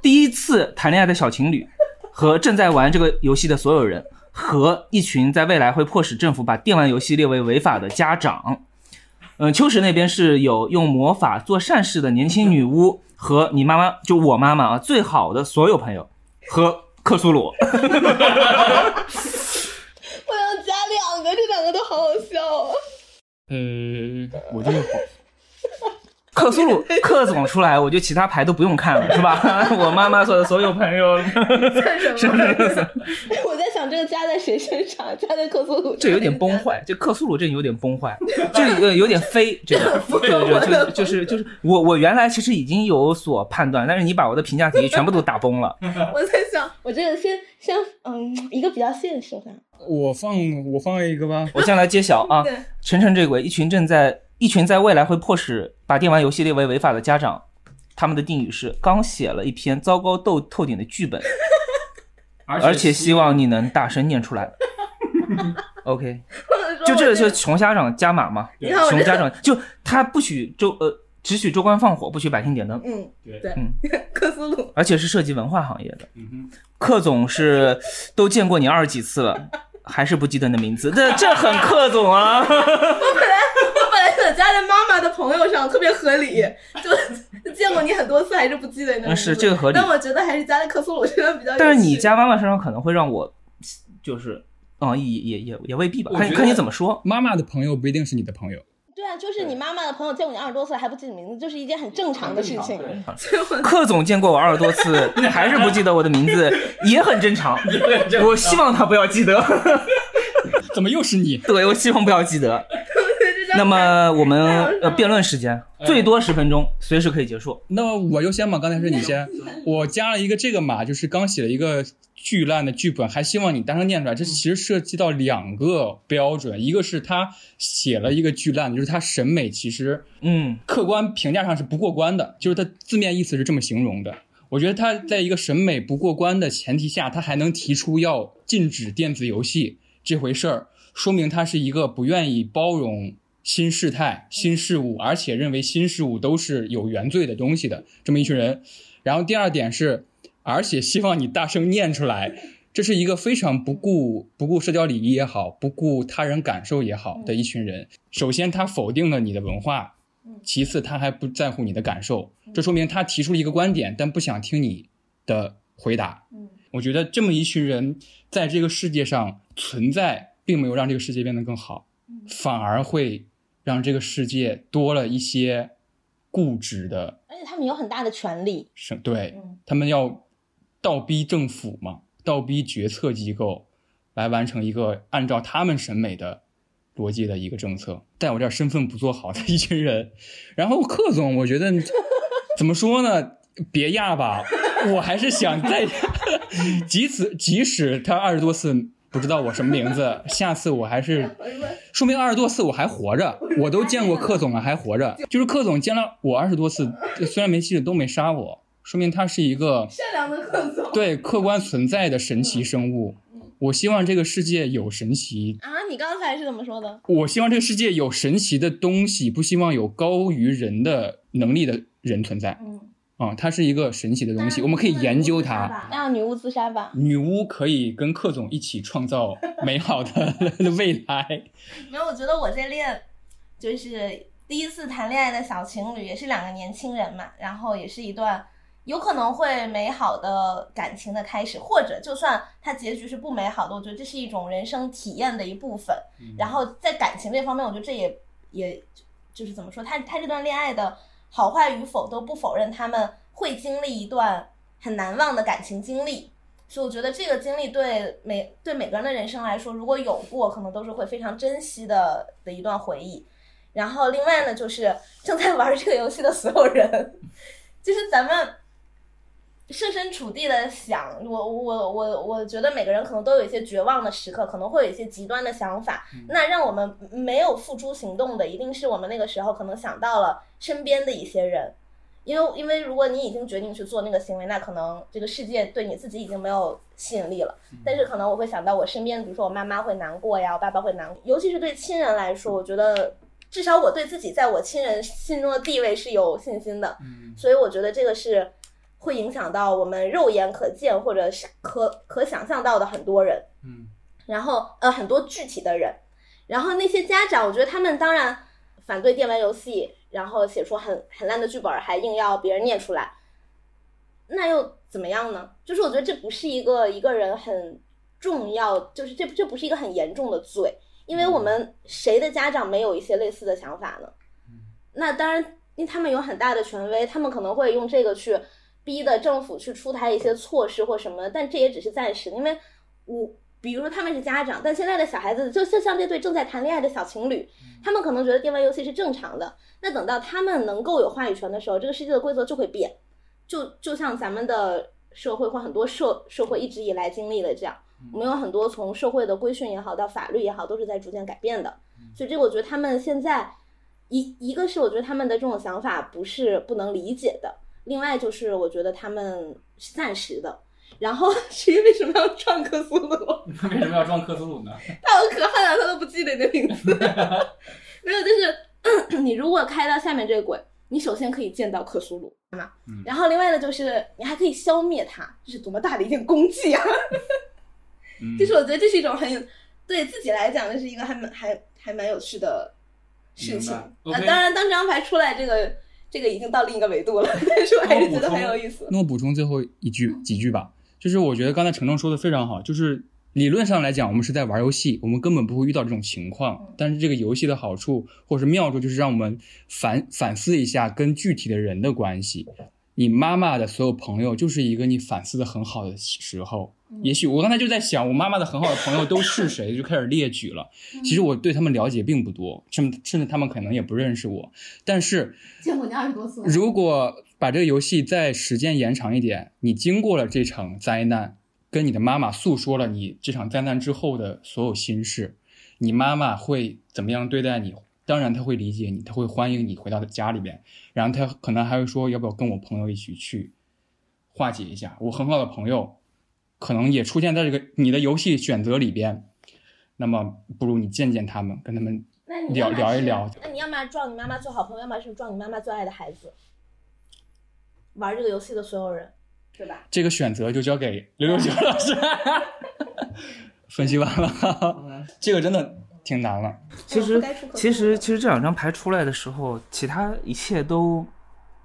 第一次谈恋爱的小情侣，和正在玩这个游戏的所有人，和一群在未来会迫使政府把电玩游戏列为违法的家长。嗯，秋实那边是有用魔法做善事的年轻女巫，和你妈妈就我妈妈啊，最好的所有朋友，和克苏鲁。我要加两个，这两个都好好笑啊。嗯，我这个好。克苏鲁克总出来，我就其他牌都不用看了，是吧？我妈妈说的所有朋友，是什么意思？我在想这个加在谁身上？加在克苏鲁？这有点崩坏，就克苏鲁这有点崩坏，这个有点飞，这个对对对，就就是就是我我原来其实已经有所判断，但是你把我的评价体系全部都打崩了。我在想，我这个先先嗯，一个比较现实的。我放我放一个吧，我先来揭晓啊！晨晨这鬼，一群正在。一群在未来会迫使把电玩游戏列为违法的家长，他们的定语是刚写了一篇糟糕透透顶的剧本，而且希望你能大声念出来。OK，就这个是熊家长加码嘛？穷家长就他不许州呃只许州官放火，不许百姓点灯。嗯，对，嗯，克苏鲁，而且是涉及文化行业的。嗯克总是都见过你二十几次了，还是不记得你的名字？这这很克总啊。朋友上特别合理，就见过你很多次还是不记得那 是这个合理。但我觉得还是加在克苏鲁身上比较。但是你加妈妈身上可能会让我，就是，嗯，也也也也未必吧，看看你怎么说。妈妈的朋友不一定是你的朋友。对啊，就是你妈妈的朋友见过你二十多次还不记得名字，就是一件很正常的事情。克总见过我二十多次 还是不记得我的名字，也很 正常。我希望他不要记得。怎么又是你？对，我希望不要记得。那么我们 呃辩论时间最多十分钟，随时可以结束。那么我优先嘛，刚才是你先，我加了一个这个码，就是刚写了一个巨烂的剧本，还希望你大声念出来。这其实涉及到两个标准，一个是他写了一个巨烂，就是他审美其实嗯客观评价上是不过关的，就是他字面意思是这么形容的。我觉得他在一个审美不过关的前提下，他还能提出要禁止电子游戏这回事儿，说明他是一个不愿意包容。新事态、新事物，而且认为新事物都是有原罪的东西的这么一群人。然后第二点是，而且希望你大声念出来，这是一个非常不顾不顾社交礼仪也好，不顾他人感受也好的一群人。首先，他否定了你的文化；其次，他还不在乎你的感受。这说明他提出了一个观点，但不想听你的回答。我觉得这么一群人在这个世界上存在，并没有让这个世界变得更好，反而会。让这个世界多了一些固执的，而且他们有很大的权利，是对他们要倒逼政府嘛，倒逼决策机构来完成一个按照他们审美的逻辑的一个政策，在我这儿身份不做好的一群人。然后克总，我觉得怎么说呢？别压吧，我还是想再，即使即使他二十多次不知道我什么名字，下次我还是说明二十多次我还活着，我都见过克总了还活着，就是克总见了我二十多次，虽然没戏都没杀我，说明他是一个善良的克总，对客观存在的神奇生物。我希望这个世界有神奇啊！你刚才是怎么说的？我希望这个世界有神奇的东西，不希望有高于人的能力的人存在。嗯。啊，它是一一个神奇的东西，我们可以研究它。让女巫自杀吧。女巫可以跟克总一起创造美好的 未来。没有，我觉得我在恋就是第一次谈恋爱的小情侣，也是两个年轻人嘛，然后也是一段有可能会美好的感情的开始，或者就算它结局是不美好的，我觉得这是一种人生体验的一部分。然后在感情这方面，我觉得这也也就是怎么说，他他这段恋爱的。好坏与否都不否认，他们会经历一段很难忘的感情经历，所以我觉得这个经历对每对每个人的人生来说，如果有过，可能都是会非常珍惜的的一段回忆。然后另外呢，就是正在玩这个游戏的所有人，就是咱们。设身处地的想，我我我我觉得每个人可能都有一些绝望的时刻，可能会有一些极端的想法。那让我们没有付诸行动的，一定是我们那个时候可能想到了身边的一些人，因为因为如果你已经决定去做那个行为，那可能这个世界对你自己已经没有吸引力了。但是可能我会想到我身边，比如说我妈妈会难过呀，我爸爸会难，尤其是对亲人来说，我觉得至少我对自己在我亲人心中的地位是有信心的。嗯，所以我觉得这个是。会影响到我们肉眼可见或者是可可想象到的很多人，嗯，然后呃很多具体的人，然后那些家长，我觉得他们当然反对电玩游戏，然后写出很很烂的剧本，还硬要别人念出来，那又怎么样呢？就是我觉得这不是一个一个人很重要，就是这这不是一个很严重的罪，因为我们谁的家长没有一些类似的想法呢？那当然，因为他们有很大的权威，他们可能会用这个去。逼的政府去出台一些措施或什么，但这也只是暂时，因为我比如说他们是家长，但现在的小孩子就就像这对正在谈恋爱的小情侣，他们可能觉得电玩游戏是正常的。那等到他们能够有话语权的时候，这个世界的规则就会变，就就像咱们的社会或很多社社会一直以来经历的这样，我们有很多从社会的规训也好到法律也好，都是在逐渐改变的。所以这个我觉得他们现在一一个是我觉得他们的这种想法不是不能理解的。另外就是，我觉得他们是暂时的。然后至于为什么要撞克苏鲁？为什么要撞克苏鲁呢？他好可恨啊！他都不记得你的名字。没有，就是 你如果开到下面这个轨，你首先可以见到克苏鲁，对吗？然后另外的就是你还可以消灭他，这是多么大的一件功绩啊！就是我觉得这是一种很有对自己来讲，这是一个还蛮还还蛮有趣的事情。啊，当然，当这张牌出来，这个。这个已经到另一个维度了，但是我还是觉得很有意思。那我补充最后一句几句吧，就是我觉得刚才程程说的非常好，就是理论上来讲，我们是在玩游戏，我们根本不会遇到这种情况。但是这个游戏的好处或者是妙处，就是让我们反反思一下跟具体的人的关系。你妈妈的所有朋友，就是一个你反思的很好的时候。也许我刚才就在想，我妈妈的很好的朋友都是谁，就开始列举了。其实我对他们了解并不多，甚甚至他们可能也不认识我。但是见过你二十多次。如果把这个游戏再时间延长一点，你经过了这场灾难，跟你的妈妈诉说了你这场灾难之后的所有心事，你妈妈会怎么样对待你？当然，她会理解你，她会欢迎你回到家里边，然后她可能还会说，要不要跟我朋友一起去化解一下？我很好的朋友。可能也出现在这个你的游戏选择里边，那么不如你见见他们，跟他们聊聊一聊。那你要么撞你妈妈最好朋友，要么是撞你妈妈最爱的孩子。玩这个游戏的所有人，对吧？这个选择就交给刘六九老师。分析完了，这个真的挺难了。其实，其实，其实这两张牌出来的时候，其他一切都。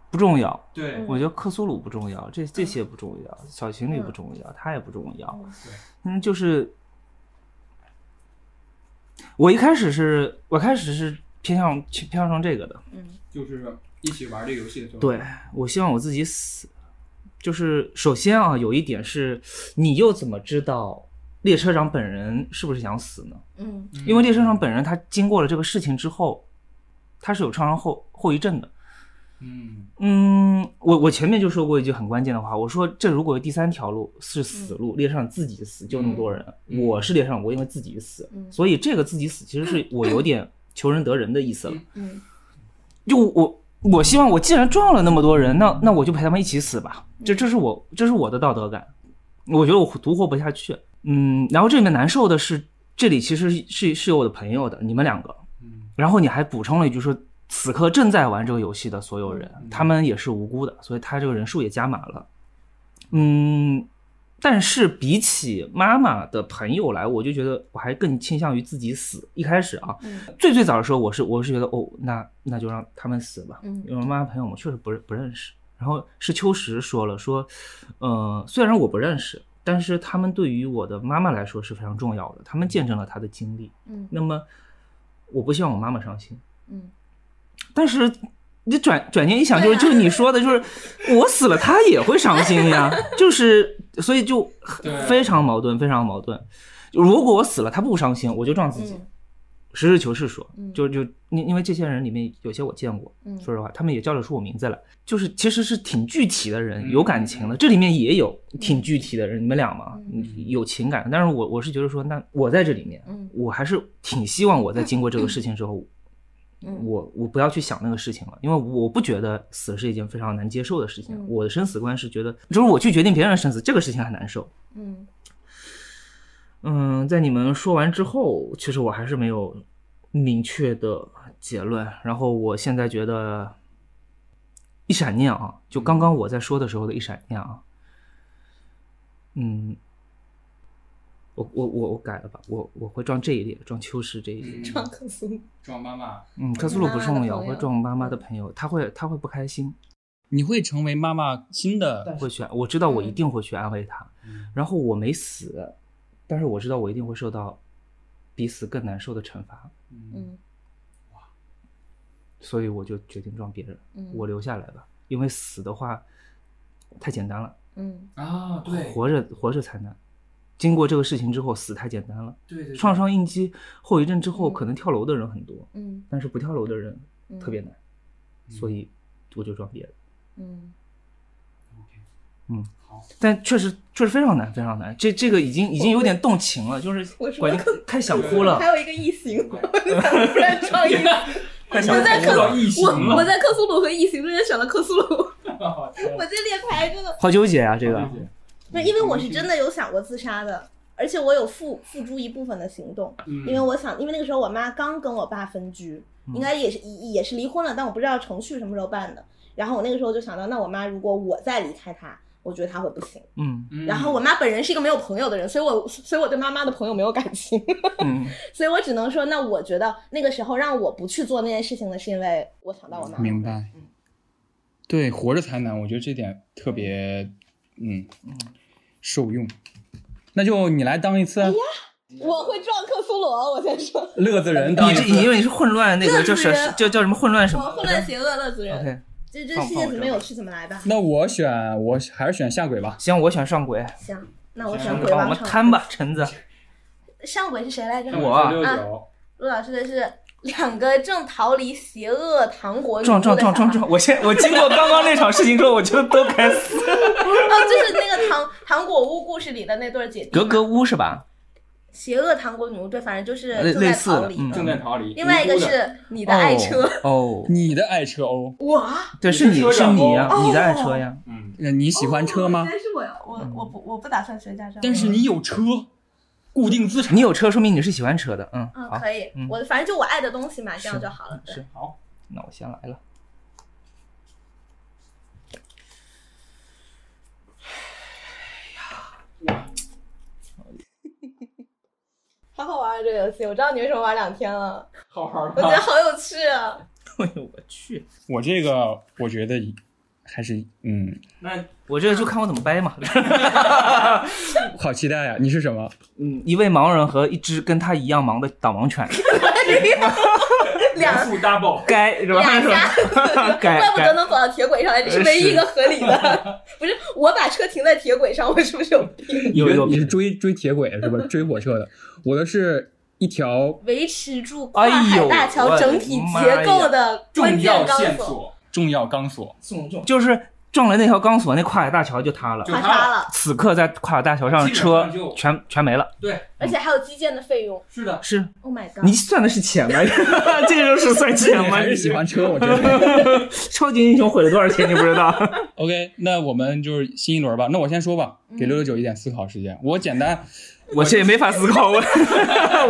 不重要，对。我觉得克苏鲁不重要，这这些不重要，小情侣不重要，他也不重要，嗯，就是我一开始是我开始是偏向偏向成这个的，嗯，就是一起玩这个游戏的时候，对我希望我自己死，就是首先啊，有一点是，你又怎么知道列车长本人是不是想死呢？嗯。因为列车长本人他经过了这个事情之后，他是有创伤后后遗症的。嗯。嗯，我我前面就说过一句很关键的话，我说这如果有第三条路是死路，列车长自己死，就那么多人，嗯。我是列车长，我因为自己死，嗯。所以这个自己死其实是我有点求仁得仁的意思了。嗯。就我我希望我既然撞了那么多人，那那我就陪他们一起死吧，这这是我这是我的道德感，我觉得我独活不下去。嗯，然后这里面难受的是，这里其实是是是有我的朋友的，你们两个，嗯。然后你还补充了一句说，此刻正在玩这个游戏的所有人，他们也是无辜的，所以他这个人数也加码了。嗯，但是比起妈妈的朋友来，我就觉得我还更倾向于自己死。一开始啊，嗯最最早的时候，我是我是觉得哦，那那就让他们死吧，嗯因为妈妈朋友我确实不认不认识。然后是秋实说了说，呃，虽然我不认识，但是他们对于我的妈妈来说是非常重要的，他们见证了她的经历。嗯那么我不希望我妈妈伤心，嗯但是你转转念一想，就是就是你说的，就是我死了，他也会伤心呀，就是所以就非常矛盾，非常矛盾。如果我死了，他不伤心，我就撞自己。嗯实事求是说，嗯就就因因为这些人里面有些我见过，嗯说实话，他们也叫得出我名字来，就是其实是挺具体的人，嗯有感情的。这里面也有挺具体的人，你们俩嘛，嗯有情感。但是我我是觉得说，那我在这里面，嗯我还是挺希望我在经过这个事情之后，嗯我我不要去想那个事情了，因为我不觉得死是一件非常难接受的事情。嗯我的生死观是觉得，就是我去决定别人的生死，这个事情很难受。嗯嗯，在你们说完之后，其实我还是没有明确的结论。然后我现在觉得一闪念啊，就刚刚我在说的时候的一闪念啊，嗯，我我我我改了吧，我我会撞这一列，撞秋实这一列。撞克苏鲁。撞妈妈，嗯，克苏鲁不重要，妈妈的朋友会撞妈妈的朋友，他会他会不开心，你会成为妈妈新的会去，我知道我一嗯。定会去安慰他。然后我没死，但是我知道我一定会受到比死更难受的惩罚。嗯哇。所以我就决定撞别人，嗯。我留下来吧，因为死的话太简单了，嗯。啊，对。活着活着才难。经过这个事情之后，死太简单了。对对创伤应激后遗症之后，嗯。可能跳楼的人很多，嗯。但是不跳楼的人嗯。特别难，所以我就撞别人。嗯。嗯，好，但确实确实非常难，非常难。这这个已经已经有点动情了，就是我说管你太想哭了。还，有一个异形，突然撞一个。快想我在克哭了。异形我我在克苏鲁和异形中间选了克苏鲁，我这列牌真的，好纠结啊，这个。不是因为我是真的有想过自杀的，而且我有付付诸一部分的行动，嗯因为我想，因为那个时候我妈刚跟我爸分居，应该也是也也是离婚了，但我不知道程序什么时候办的。然后我那个时候就想到，那我妈如果我再离开她，我觉得她会不行。嗯然后我妈本人是一个没有朋友的人，所以我所以我对妈妈的朋友没有感情，嗯 所以我只能说，那我觉得那个时候让我不去做那件事情的是因为我想到我妈。明白。对，活着才难，我觉得这点特别，嗯受用。那就你来当一次我会撞克苏鲁，我先说。乐子人，当你一次。这因为你是混乱那个，就是叫叫什么混乱什么混乱邪恶乐子人，？OK，这这世界怎么有趣怎么来吧。那我选，我还是选下轨吧。行，我选上轨，行，那我选鬼帮我们摊吧，橙子。上轨是谁来着？我啊陆老师的是两个正逃离邪恶糖果女撞撞撞撞撞！我现我经过刚刚那场事情之后，我觉得都该死。哦，就是那个糖糖果屋故事里的那对儿姐弟。格格巫是吧？邪恶糖果女巫，对，反正就是正在类类似逃离。嗯正在逃离。另外一个是你的爱车，哦，哦你的爱车哦，哇，对，是你是你呀，哦你的爱车呀。嗯，你喜欢车吗哦？原来是我呀，我我不我不打算学驾照。但是你有车，固定资产。你有车，说明你是喜欢车的。嗯，嗯，可以嗯，我反正就我爱的东西嘛，这样就好了。对是好，那我先来了。好好玩啊这个游戏，我知道你为什么玩两天了，好好我觉得好有趣啊。哎呦我去！我这个我觉得还是嗯，那我这就看我怎么掰嘛。好期待呀！你是什么？嗯，一位盲人和一只跟他一样盲的导盲犬。两副 double，该是吧？两家怪不得该能走到铁轨上来，这是唯一一个合理的。不是我把车停在铁轨上，我是不是有病？有有你是追追铁轨是吧？追火车的，我的是一条维持住跨哎海呦大桥我整体结构的关重键钢索，重要钢索。送重就是撞了那条钢索，那跨海大桥就塌了。就垮塌了，此刻在跨海大桥上，基本车上就全全没了。对，而且还有基建的费用。是的。是 Oh my god！你算的是钱吗？这个就是算钱吗？还是喜欢车，我觉得。超级英雄毁了多少钱？你不知道？OK，那我们就是新一轮吧。那我先说吧，给六六九一点思考时间。我简单，我这也没法思考。我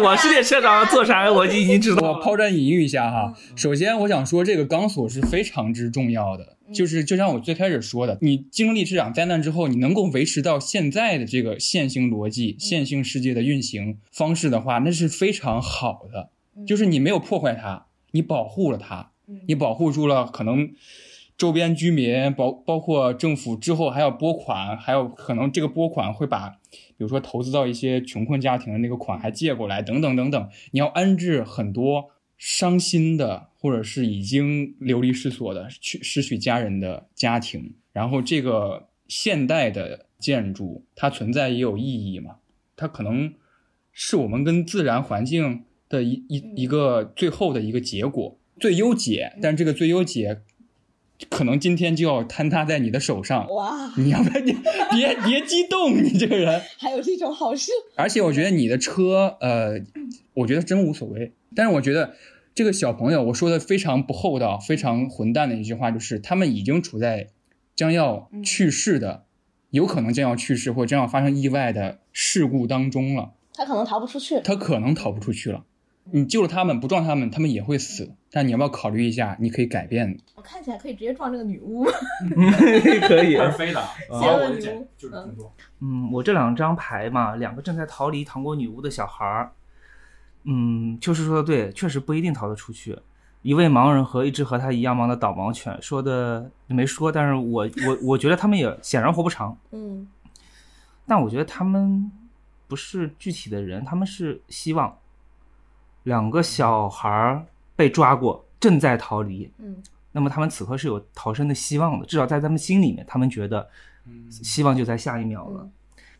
我是列车长，做啥我就已经知道了。我抛砖引玉一下哈。首先，我想说这个钢索是非常之重要的，就是就像我最开始说的，你经历这场灾难之后，你能够维持到现在的这个线性逻辑、线性世界的运行方式的话，那是非常好的。就是你没有破坏它，你保护了它，你保护住了可能周边居民，包包括政府之后还要拨款，还有可能这个拨款会把，比如说投资到一些穷困家庭的那个款还借过来，等等等等。你要安置很多伤心的，或者是已经流离失所的、去失去家人的家庭。然后这个现代的建筑，它存在也有意义嘛？它可能是我们跟自然环境的一一一个最后的一个结果，最优解。但这个最优解，可能今天就要坍塌在你的手上。哇，你要不要你 别别激动，你这个人。还有这种好事？而且我觉得你的车，呃，我觉得真无所谓。但是我觉得这个小朋友，我说的非常不厚道、非常混蛋的一句话，就是他们已经处在将要去世的、有可能将要去世或将要发生意外的事故当中了。他可能逃不出去。他可能逃不出去了。你救了他们，不撞他们，他们也会死。但你要不要考虑一下？你可以改变。我看起来可以直接撞这个女巫吗？可以。而非的，邪恶女巫。就是这么做。嗯，我这两张牌嘛，两个正在逃离糖果女巫的小孩儿，嗯，就是说的对，确实不一定逃得出去。一位盲人和一只和他一样盲的导盲犬，说的没说，但是我我我觉得他们也显然活不长。嗯，但我觉得他们不是具体的人，他们是希望。两个小孩儿被抓过，正在逃离。嗯，那么他们此刻是有逃生的希望的，至少在他们心里面，他们觉得希望就在下一秒了。嗯、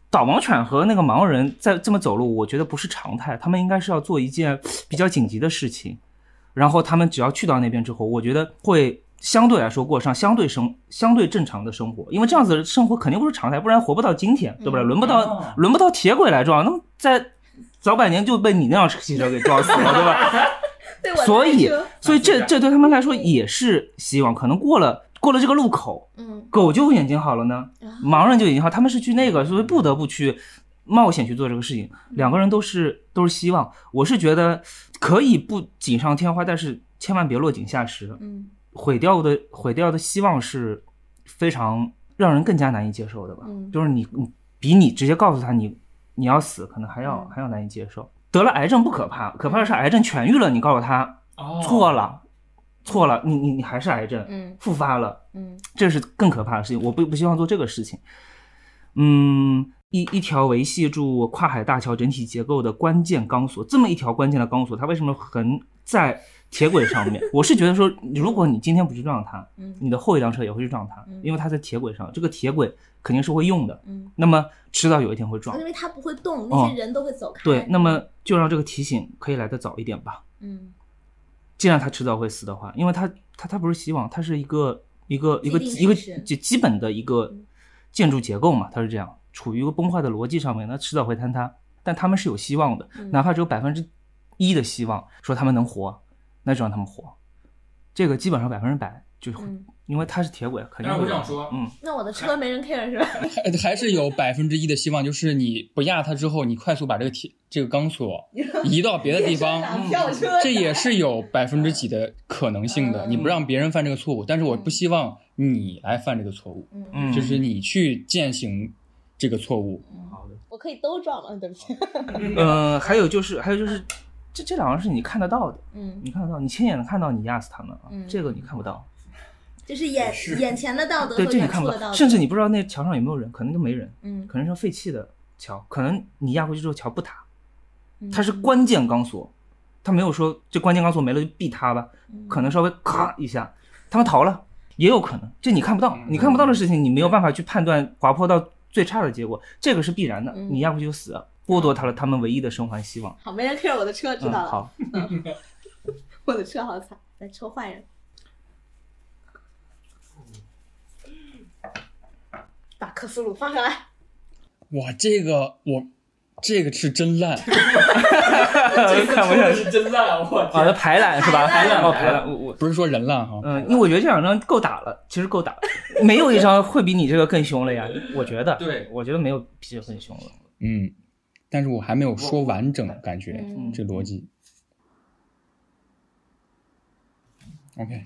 导盲犬和那个盲人在这么走路，我觉得不是常态，他们应该是要做一件比较紧急的事情。然后他们只要去到那边之后，我觉得会相对来说过上相对生相对正常的生活，因为这样子的生活肯定不是常态，不然活不到今天，对不对？轮不到轮不到铁轨来撞，那么在。早百年就被你那辆汽车给撞死了，对吧？对，所以，所以这这对他们来说也是希望。可能过了过了这个路口，嗯，狗就眼睛好了呢，盲人就眼睛好，他们是去那个，所以不得不去冒险去做这个事情。两个人都是都是希望，我是觉得可以不锦上添花，但是千万别落井下石。嗯，毁掉的毁掉的希望是非常让人更加难以接受的吧？嗯，就是你你比你直接告诉他你。你要死，可能还要还要难以接受。得了癌症不可怕，可怕的是癌症痊愈了，你告诉他错了，错了，你你你还是癌症，嗯，复发了，嗯，这是更可怕的事情。我不不希望做这个事情。嗯，一一条维系住跨海大桥整体结构的关键钢索，这么一条关键的钢索，它为什么横在铁轨上面？我是觉得说，如果你今天不去撞它，嗯，你的后一辆车也会去撞它，因为它在铁轨上，这个铁轨肯定是会用的，嗯，那么迟早有一天会撞，因为它不会动，那些人都会走开。对，那么就让这个提醒可以来得早一点吧。嗯，既然它迟早会死的话，因为它它它不是希望，它是一个一个一个一个基基本的一个建筑结构嘛，它是这样，处于一个崩坏的逻辑上面，那迟早会坍塌。但他们是有希望的，哪怕只有百分之一的希望，说他们能活，那就让他们活。这个基本上百分之百就会，因为它是铁轨，肯定会。我这样说，嗯，那我的车没人 care 是吧？还还是有百分之一的希望，就是你不压它之后，你快速把这个铁这个钢索 移到别的地方，这也是有百分之几的可能性的。你不让别人犯这个错误，但是我不希望你来犯这个错误，嗯，就是你去践行这个错误。好的，我可以都撞了，对不起。嗯，还有就是，还有就是。这这两个是你看得到的，嗯，你看得到，你亲眼看到你压死他们啊，嗯，这个你看不到，就是眼眼前的道德对，这你看不到，甚至你不知道那桥上有没有人，可能都没人，嗯，可能是废弃的桥，可能你压过去之后桥不塌，它是关键钢索，它没有说这关键钢索没了就必塌吧，可能稍微咔一下，他们逃了，也有可能，这你看不到，你看不到的事情，你没有办法去判断滑坡到最差的结果，这个是必然的，你压过去就死，剥夺他了他们唯一的生还希望。好，没人 care 我的车，知道了。好，我的车好惨，来抽坏人，把克苏鲁放上来。哇，这个我。这个是真烂，看不下去，是真烂，我啊，那排烂是吧？排烂，哦，排烂，我我。不是说人烂哈，嗯，因为我觉得这两张够打了，其实够打，没有一张会比你这个更凶了呀，我觉得，对，我觉得没有比这更凶了，嗯，但是我还没有说完整，感觉这逻辑，OK，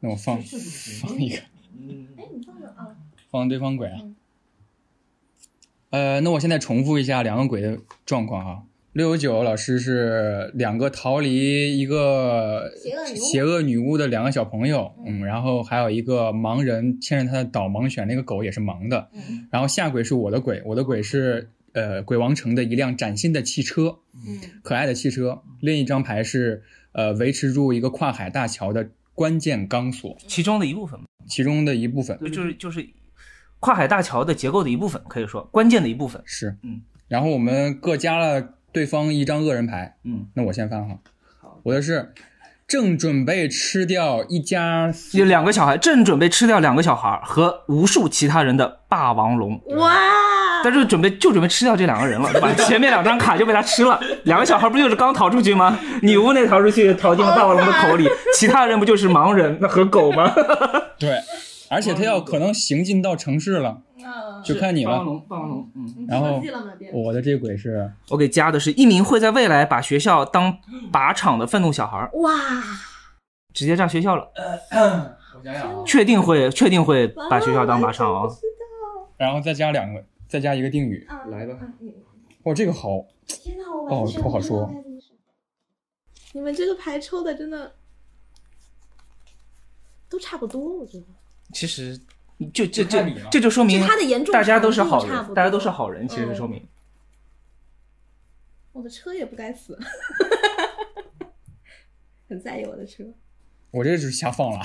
那我放放一个，嗯，哎，你放放对方轨啊。呃，那我现在重复一下两个鬼的状况啊。六九老师是两个逃离一个邪恶女巫的两个小朋友，嗯，然后还有一个盲人牵着他的导盲犬，那个狗也是盲的，嗯，然后下鬼是我的鬼，我的鬼是呃鬼王城的一辆崭新的汽车，嗯，可爱的汽车。另一张牌是呃维持住一个跨海大桥的关键钢索，其中的一部分，其中的一部分，就是就是。跨海大桥的结构的一部分，可以说关键的一部分是，嗯，然后我们各加了对方一张恶人牌，嗯，那我先翻哈，好，我的是正准备吃掉一家有两个小孩，正准备吃掉两个小孩和无数其他人的霸王龙，哇，但是准备就准备吃掉这两个人了，对吧？前面两张卡就被他吃了，两个小孩不就是刚逃出去吗？女巫那逃出去，逃进了霸王龙的口里，其他人不就是盲人那和狗吗？对。而且他要可能行进到城市了，就看你了。霸王龙，霸王龙，嗯。然后我的这鬼是，我给加的是一名会在未来把学校当靶场的愤怒小孩。哇！直接炸学校了。我想想，确定会，确定会把学校当靶场啊。然后再加两个，再加一个定语。来吧。哇，这个好。天哪，我不好说。你们这个牌抽的真的都差不多，我觉得。其实，就这这这就说明大家都是好人，大家都是好人。其实说明，我的车也不该死，很在意我的车。我这是瞎放了，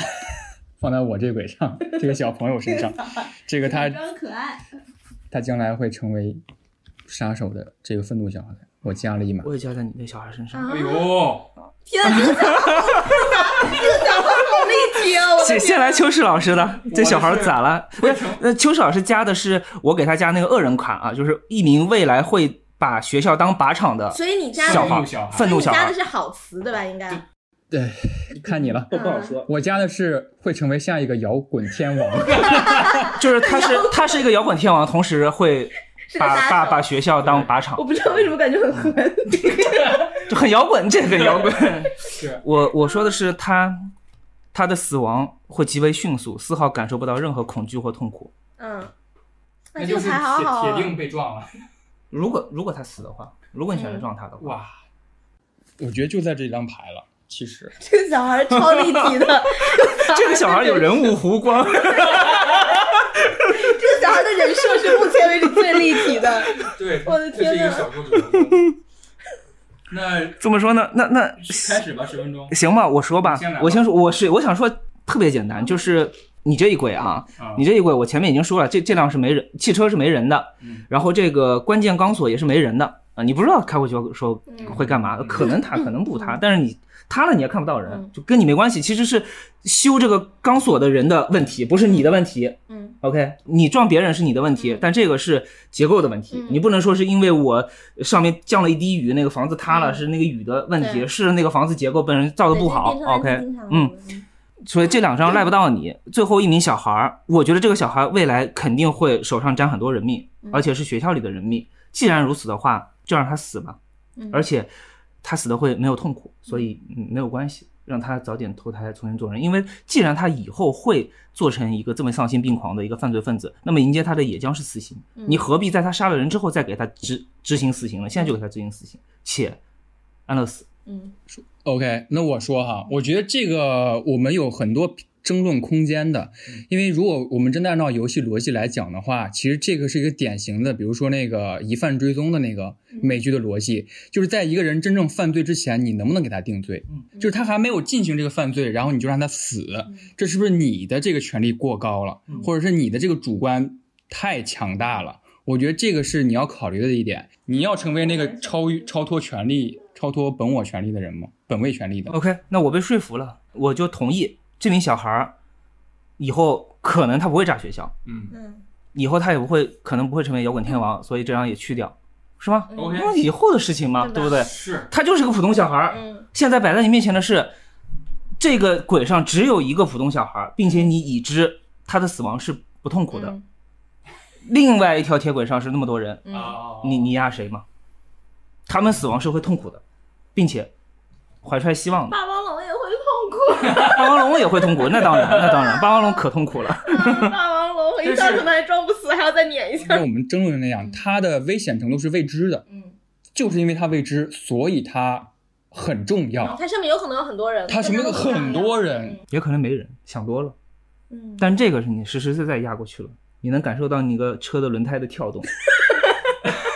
放在我这鬼上，这个小朋友身上，这个他装可爱，他将来会成为杀手的这个愤怒小孩。我加了一码，我也加在你那小孩身上。哎呦，天哪，这个小孩先先来秋实老师的，这小孩咋了？不是，那秋实老师加的是我给他加那个恶人卡啊，就是一名未来会把学校当靶场的，所以你加小孩，愤怒小孩，加的是好词对吧？应该？对，看你了，不好说。我加的是会成为下一个摇滚天王，就是他是 他是一个摇滚天王，同时会。把把把学校当靶场，我不知道为什么感觉很很，就很摇滚，这很摇滚。我我说的是他，他的死亡会极为迅速，丝毫感受不到任何恐惧或痛苦。嗯，那就是铁铁定被撞了。如果如果他死的话，如果你选择撞他的话，哇，我觉得就在这张牌了。其实 这个小孩超立体的，这个小孩有人物弧光。这个小孩的人设是目前为止最立体的。对，我的天呐。那怎么说呢？那那开始吧，十分钟。行吧，我说吧，我先说，我是我想说特别简单，就是你这一轨啊，你这一轨，我前面已经说了，这这辆是没人，汽车是没人的，然后这个关键钢索也是没人的啊，你不知道开过去说会干嘛，可能塌，可能不塌，但是你。塌了你也看不到人，就跟你没关系。其实是修这个钢索的人的问题，不是你的问题。嗯，OK，你撞别人是你的问题，但这个是结构的问题。你不能说是因为我上面降了一滴雨，那个房子塌了，是那个雨的问题，是那个房子结构本身造的不好。OK，嗯，所以这两张赖不到你。最后一名小孩儿，我觉得这个小孩未来肯定会手上沾很多人命，而且是学校里的人命。既然如此的话，就让他死吧。而且。他死的会没有痛苦，所以没有关系，让他早点投胎重新做人。因为既然他以后会做成一个这么丧心病狂的一个犯罪分子，那么迎接他的也将是死刑。你何必在他杀了人之后再给他执执行死刑呢？现在就给他执行死刑，且安乐死嗯，OK，那我说哈，我觉得这个我们有很多争论空间的，因为如果我们真的按照游戏逻辑来讲的话，其实这个是一个典型的，比如说那个疑犯追踪的那个美剧的逻辑，就是在一个人真正犯罪之前，你能不能给他定罪？就是他还没有进行这个犯罪，然后你就让他死，这是不是你的这个权利过高了，或者是你的这个主观太强大了？我觉得这个是你要考虑的一点。你要成为那个超超脱权利、超脱本我权利的人吗？本位权利的。OK，那我被说服了，我就同意这名小孩儿以后可能他不会炸学校，嗯。嗯以后他也不会，可能不会成为摇滚天王，所以这张也去掉，是吗？OK。那以后的事情嘛，对不对？是。他就是个普通小孩儿，嗯。现在摆在你面前的是，这个轨上只有一个普通小孩儿，并且你已知他的死亡是不痛苦的。嗯。另外一条铁轨上是那么多人，你你压谁吗？他们死亡是会痛苦的，并且怀揣希望的。霸王龙也会痛苦，那当然，那当然，霸王龙可痛苦了。霸王龙一下可能还装不死，还要再碾一下。跟我们争论的那样，它的危险程度是未知的，嗯，就是因为它未知，所以它很重要。它上面有可能有很多人，它上面有很多人，也可能没人想多了，嗯，但这个是你实实在在压过去了，你能感受到你个车的轮胎的跳动。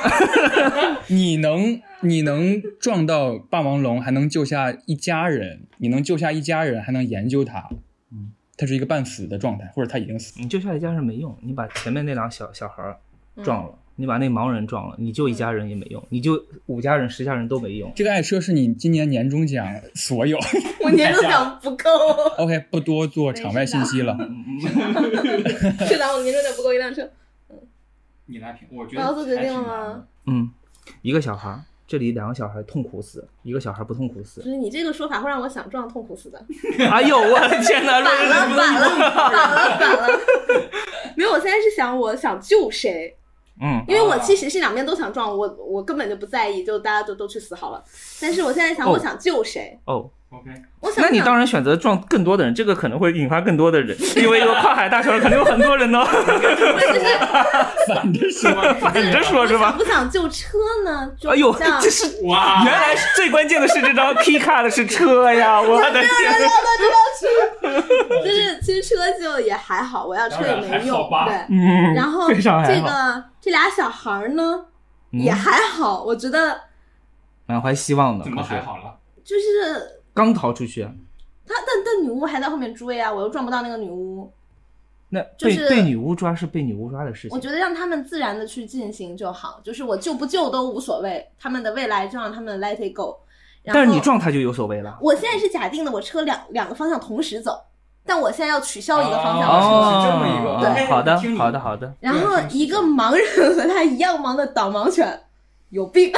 你能你能撞到霸王龙，还能救下一家人，你能救下一家人，还能研究它，嗯，它是一个半死的状态，或者它已经死。你救下一家人没用，你把前面那俩小小孩儿撞嗯了，你把那盲人撞了，你救一家人也没用，你救五家人、十家人都没用。这个爱车是你今年年终奖所有。我年终奖不够，OK，不多做场外信息了。是的，我年终奖不够一辆车。你来评，我要做决定了吗？？嗯，一个小孩，这里两个小孩痛苦死，一个小孩不痛苦死就。是你这个说法会让我想撞痛苦死的。哎呦，我的天哪！反了，反了，反了，反了。没有，我现在是想，我想救谁？嗯，因为我其实是两边都想撞，我我根本就不在意，就大家都都去死好了。但是我现在想，哦我想救谁？哦，OK，我想，那你当然选择撞更多的人，这个可能会引发更多的人，因为一个跨海大桥可能有很多人呢。反着说。反着说是吧？不想救车呢？就哎呦，这是哇原来是最关键的是这张 P 卡的是车呀！我的天，就是其实车就也还好，我要车也没用对。嗯，然后非常还这好，个这俩小孩儿呢嗯也还好，我觉得满怀希望的，怎么还好了？就是刚逃出去，他，但但女巫还在后面追啊，我又撞不到那个女巫。那就是被被女巫抓是被女巫抓的事情。我觉得让他们自然的去进行就好，就是我救不救都无所谓，他们的未来就让他们 let it go。但是你撞他就有所谓了。我现在是假定的，我车两两个方向同时走，但我现在要取消一个方向的车。哦是这么一个对好的听，你好的，好的。然后一个盲人和他一样盲的导盲犬，有病！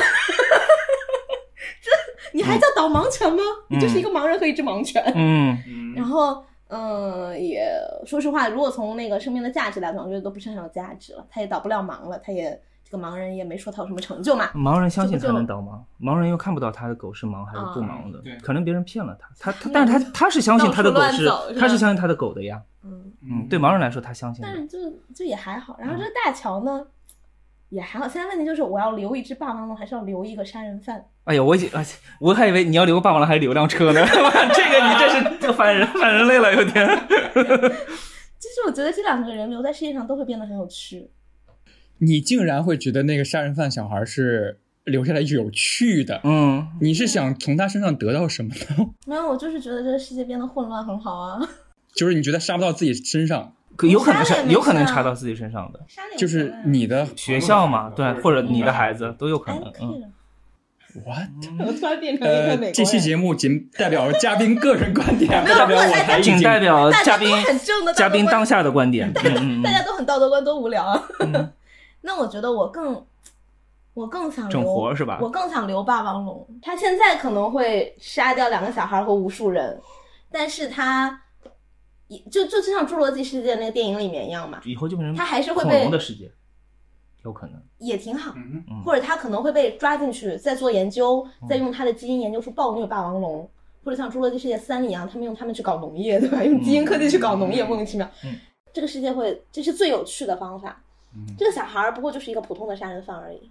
这你还叫导盲犬吗？你就是一个盲人和一只盲犬。嗯，然后，嗯、也说实话，如果从那个生命的价值来讲，我觉得都不是很有价值了。他也导不了盲了，他也这个盲人也没说他有什么成就嘛。盲人相信他能导盲，盲人又看不到他的狗是盲还是不盲的可能别人骗了他，他他，但是他他是相信他的狗是，他是相信他的狗的呀。嗯，嗯，对盲人来说他相信。但是就就也还好。然后这大乔呢，也还好。现在问题就是，我要留一只霸王龙，还是要留一个杀人犯？哎呀，我已经，哎我还以为你要留个霸王龙还是留辆车呢。这个你这是这反人反人类了，有点。其实我觉得这两个人留在世界上都会变得很有趣。你竟然会觉得那个杀人犯小孩是留下来有趣的？嗯，你是想从他身上得到什么呢？没有，我就是觉得这个世界变得混乱很好啊。就是你觉得杀不到自己身上，可有可能是有可能事啊插到自己身上的，就是你的学校嘛，对，或者你的孩子都有可哎能。，嗯，what？我突然变成一个美国呃，这期节目仅代表嘉宾个人观点，不代表我台意仅见。代表大家嘉宾都很正的道德嘉宾观当下的观点。嗯嗯大嗯，家都很道德观，多无聊啊。嗯 那我觉得我更，我更想整留活是吧我更想留霸王龙。他现在可能会杀掉两个小孩和无数人，但是他，也就就就像《侏罗纪世界》那个电影里面一样嘛，以后就变成他还是会恐被龙的世界，有可能。也挺好。嗯嗯或者他可能会被抓进去，再做研究，再用他的基因研究出暴虐霸王龙，或者像《侏罗纪世界三》一样，他们用他们去搞农业，对吧？用基因科技去搞农业，莫名其妙。嗯这个世界会，这是最有趣的方法。嗯这个小孩儿不过就是一个普通的杀人犯而已。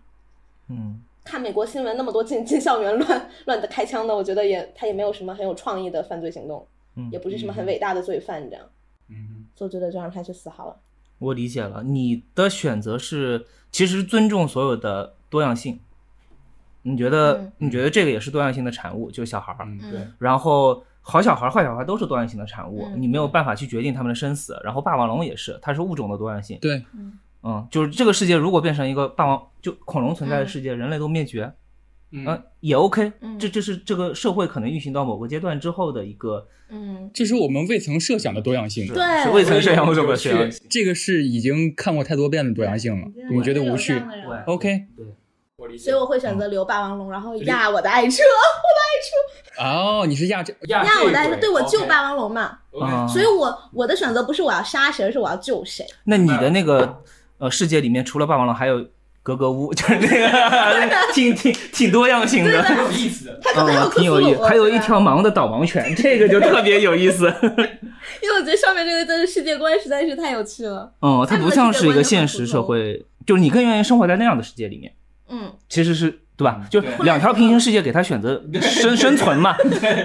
嗯，看美国新闻那么多进进校园乱乱的开枪的，我觉得也他也没有什么很有创意的犯罪行动，嗯。也不是什么很伟大的罪犯这样，嗯，所以我觉得就让他去死好了。我理解了，你的选择是其实尊重所有的多样性。你觉得、嗯。你觉得这个也是多样性的产物，就是小孩儿。嗯，对，然后好小孩儿、坏小孩儿都是多样性的产物，嗯。你没有办法去决定他们的生死。然后霸王龙也是，它是物种的多样性。对，嗯，就是这个世界如果变成一个霸王就恐龙存在的世界，人类都灭绝，嗯嗯，也 OK。嗯这这是这个社会可能运行到某个阶段之后的一个嗯，这是我们未曾设想的多样性。对，是未曾设想过这个多样性。这个是已经看过太多遍的多样性了，你觉得无趣？OK，对所以我会选择留霸王龙，然后压我的爱车，我的爱车哦，你是压这压我的爱车，对我救霸王龙嘛。啊，所以我我的选择不是我要杀谁，而是我要救谁。那你的那个呃世界里面，除了霸王龙，还有格格巫，就是那个 挺挺挺多样性的，挺有意思的。嗯，挺有意思。还有一条盲的导盲犬，这个就特别有意思。因为我觉得上面这个真的世界观实在是太有趣了。嗯，它不像是一个现实社会，就是你更愿意生活在那样的世界里面。嗯，其实是对吧？就两条平行世界给他选择生生存嘛，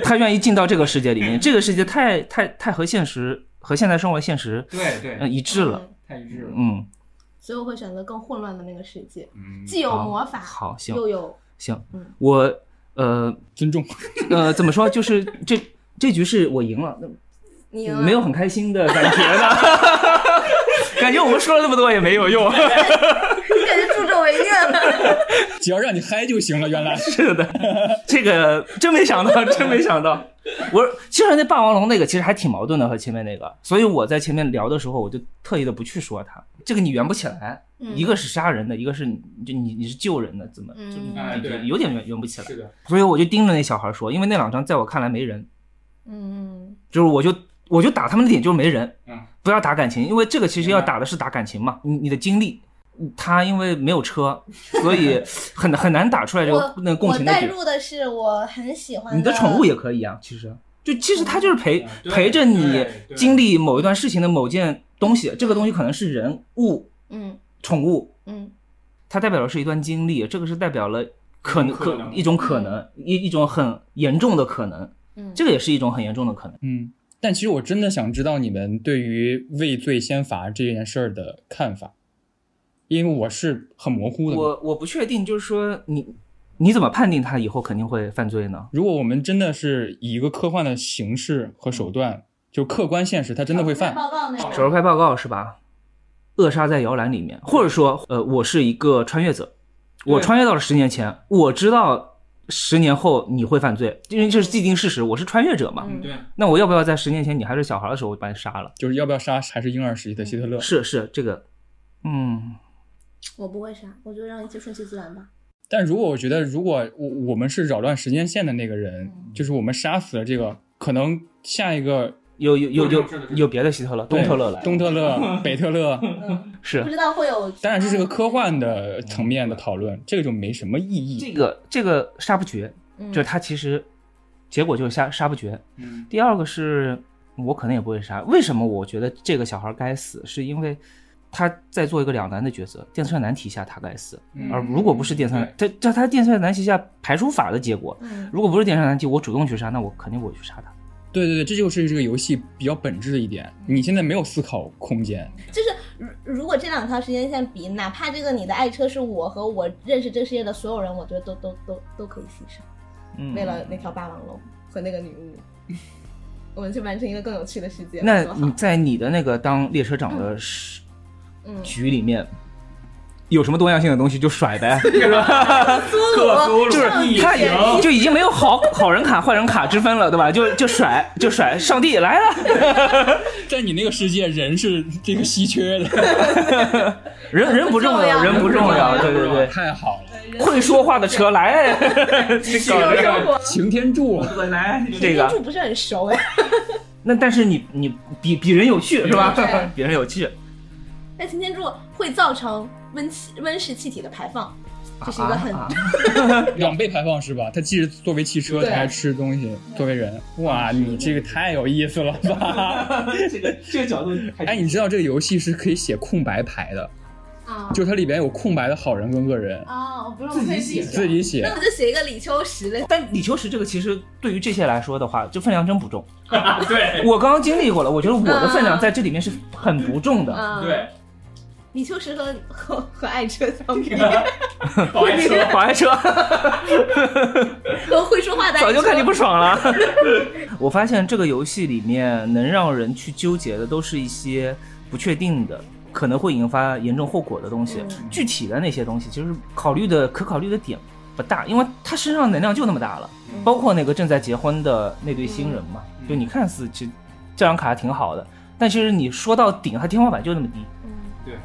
他愿意进到这个世界里面，这个世界太太太和现实和现在生活现实对对嗯一致了。嗯太一致了。嗯，所以我会选择更混乱的那个世界，嗯，既有魔法，好行又有行嗯，我呃尊重。呃怎么说？就是这这局是我赢了，你赢了没有很开心的感觉呢。感觉我们说了那么多也没有用。只要让你嗨就行了。原来是的，这个真没想到，真没想到。我其实那霸王龙那个其实还挺矛盾的和前面那个，所以我在前面聊的时候，我就特意的不去说它。这个你圆不起来，嗯一个是杀人的，一个是你就你你是救人的，怎么就嗯哎对有点圆圆不起来。是的，所以我就盯着那小孩说，因为那两张在我看来没人，嗯就是我就我就打他们的点就是没人，嗯，不要打感情，因为这个其实要打的是打感情嘛，你你的经历。他因为没有车，所以很很难打出来这个那个共我带情的点。入的是我很喜欢你的宠物也可以啊，其实就其实它就是陪嗯陪着你经历某一段事情的某件东西，这个东西可能是人物、嗯宠物，嗯它代表的是一段经历，这个是代表了可能可可一种可能，一一种很严重的可能，嗯，这个也是一种很严重的可能。嗯。但其实我真的想知道你们对于畏罪先罚这件事儿的看法，因为我是很模糊的。我我不确定，就是说你你怎么判定他以后肯定会犯罪呢？如果我们真的是以一个科幻的形式和手段，就客观现实，他真的会犯。报告那手术开报告是吧？扼杀在摇篮里面，或者说，呃，我是一个穿越者，我穿越到了十年前，我知道十年后你会犯罪，因为这是既定事实，我是穿越者嘛。嗯对，那我要不要在十年前你还是小孩的时候我就把你杀了？就是要不要杀还是婴儿时期的希特勒？是是这个，嗯，我不会杀，我就让一切顺其自然吧。但如果我觉得，如果我我们是扰乱时间线的那个人，就是我们杀死了这个，可能下一个有有有有有别的希特勒，东特勒来，东特勒、北特勒，是不知道会有，当然这是个科幻的层面的讨论，这个就没什么意义。这个这个杀不绝，嗯就是他其实结果就是杀杀不绝。嗯第二个是我可能也不会杀，为什么我觉得这个小孩该死？是因为他在做一个两难的抉择，电算难题下他该死，嗯而如果不是电算，他，这这他电算难题下排除法的结果，嗯如果不是电算难题，我主动去杀，那我肯定不会去杀他。对对对，这就是这个游戏比较本质的一点。你现在没有思考空间，就是如如果这两条时间线比，哪怕这个你的爱车是我和我认识这个世界的所有人，我觉得都都都都可以牺牲，嗯，为了那条霸王龙和那个女巫，我们去完成一个更有趣的世界。那你在你的那个当列车长的 时嗯，局里面。有什么多样性的东西就甩呗，是吧？就是他已就已经没有好好人卡、坏人卡之分了，对吧？就就甩就甩，上帝来了，在你那个世界，人是这个稀缺的，人人不重要，人不重要，对对对，太好了，会说话的车来，这搞一个擎天柱，来这个，天柱不是很熟哎。那但是你你比比人有趣是吧？比人有趣，但擎天柱会造成温气温室气体的排放，这是一个很、啊 两倍排放是吧？它既是作为汽车，对它还吃东西，作为人，哇，你这个太有意思了吧？这个这个角度还哎，你知道这个游戏是可以写空白牌的，就它里边有空白的好人跟恶人啊，我不用自己写，自己写，那我就写一个李秋实嘞。但李秋实这个其实对于这些来说的话，就分量真不重。对，我刚刚经历过了，我觉得我的分量在这里面是很不重的。对。李秋实和和和爱车相比，保爱车，保爱车，和会说话的早就看你不爽了。我发现这个游戏里面能让人去纠结的，都是一些不确定的，可能会引发严重后果的东西。具体的那些东西，其实考虑的可考虑的点不大，因为他身上能量就那么大了。包括那个正在结婚的那对新人嘛，就你看似其实这张卡还挺好的，但其实你说到顶，它天花板就那么低。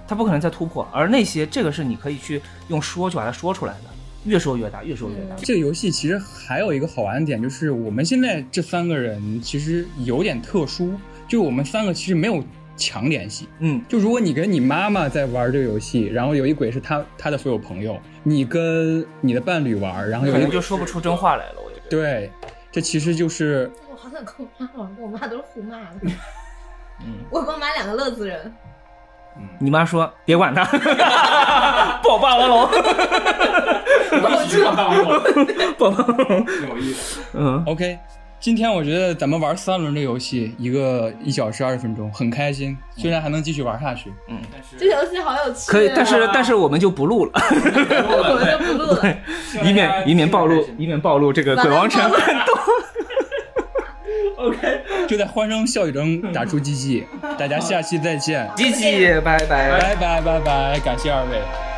他不可能再突破，而那些这个是你可以去用说去把它说出来的，越说越大，越说越大。这个游戏其实还有一个好玩的点，就是我们现在这三个人其实有点特殊，就我们三个其实没有强联系。嗯，就如果你跟你妈妈在玩这个游戏，然后有一鬼是他他的所有朋友，你跟你的伴侣玩，然后有一就说不出真话来了。我觉得对，这其实就是我好想跟我妈玩，我妈都是互骂的。嗯，我跟我妈两个乐子人。你妈说别管他，抱霸王龙，抱霸王龙，抱霸王龙有意思。嗯，OK，今天我觉得咱们玩三轮这游戏，一个一小时二十分钟，很开心。虽然还能继续玩下去，嗯，这游戏好有趣。可以，但是但是我们就不录了，我们就不录了，以免以免暴露，以免暴露这个鬼王城更多。OK，就在欢声笑语中打出 GG，大家下期再见，GG，拜拜，拜拜拜拜，感谢二位。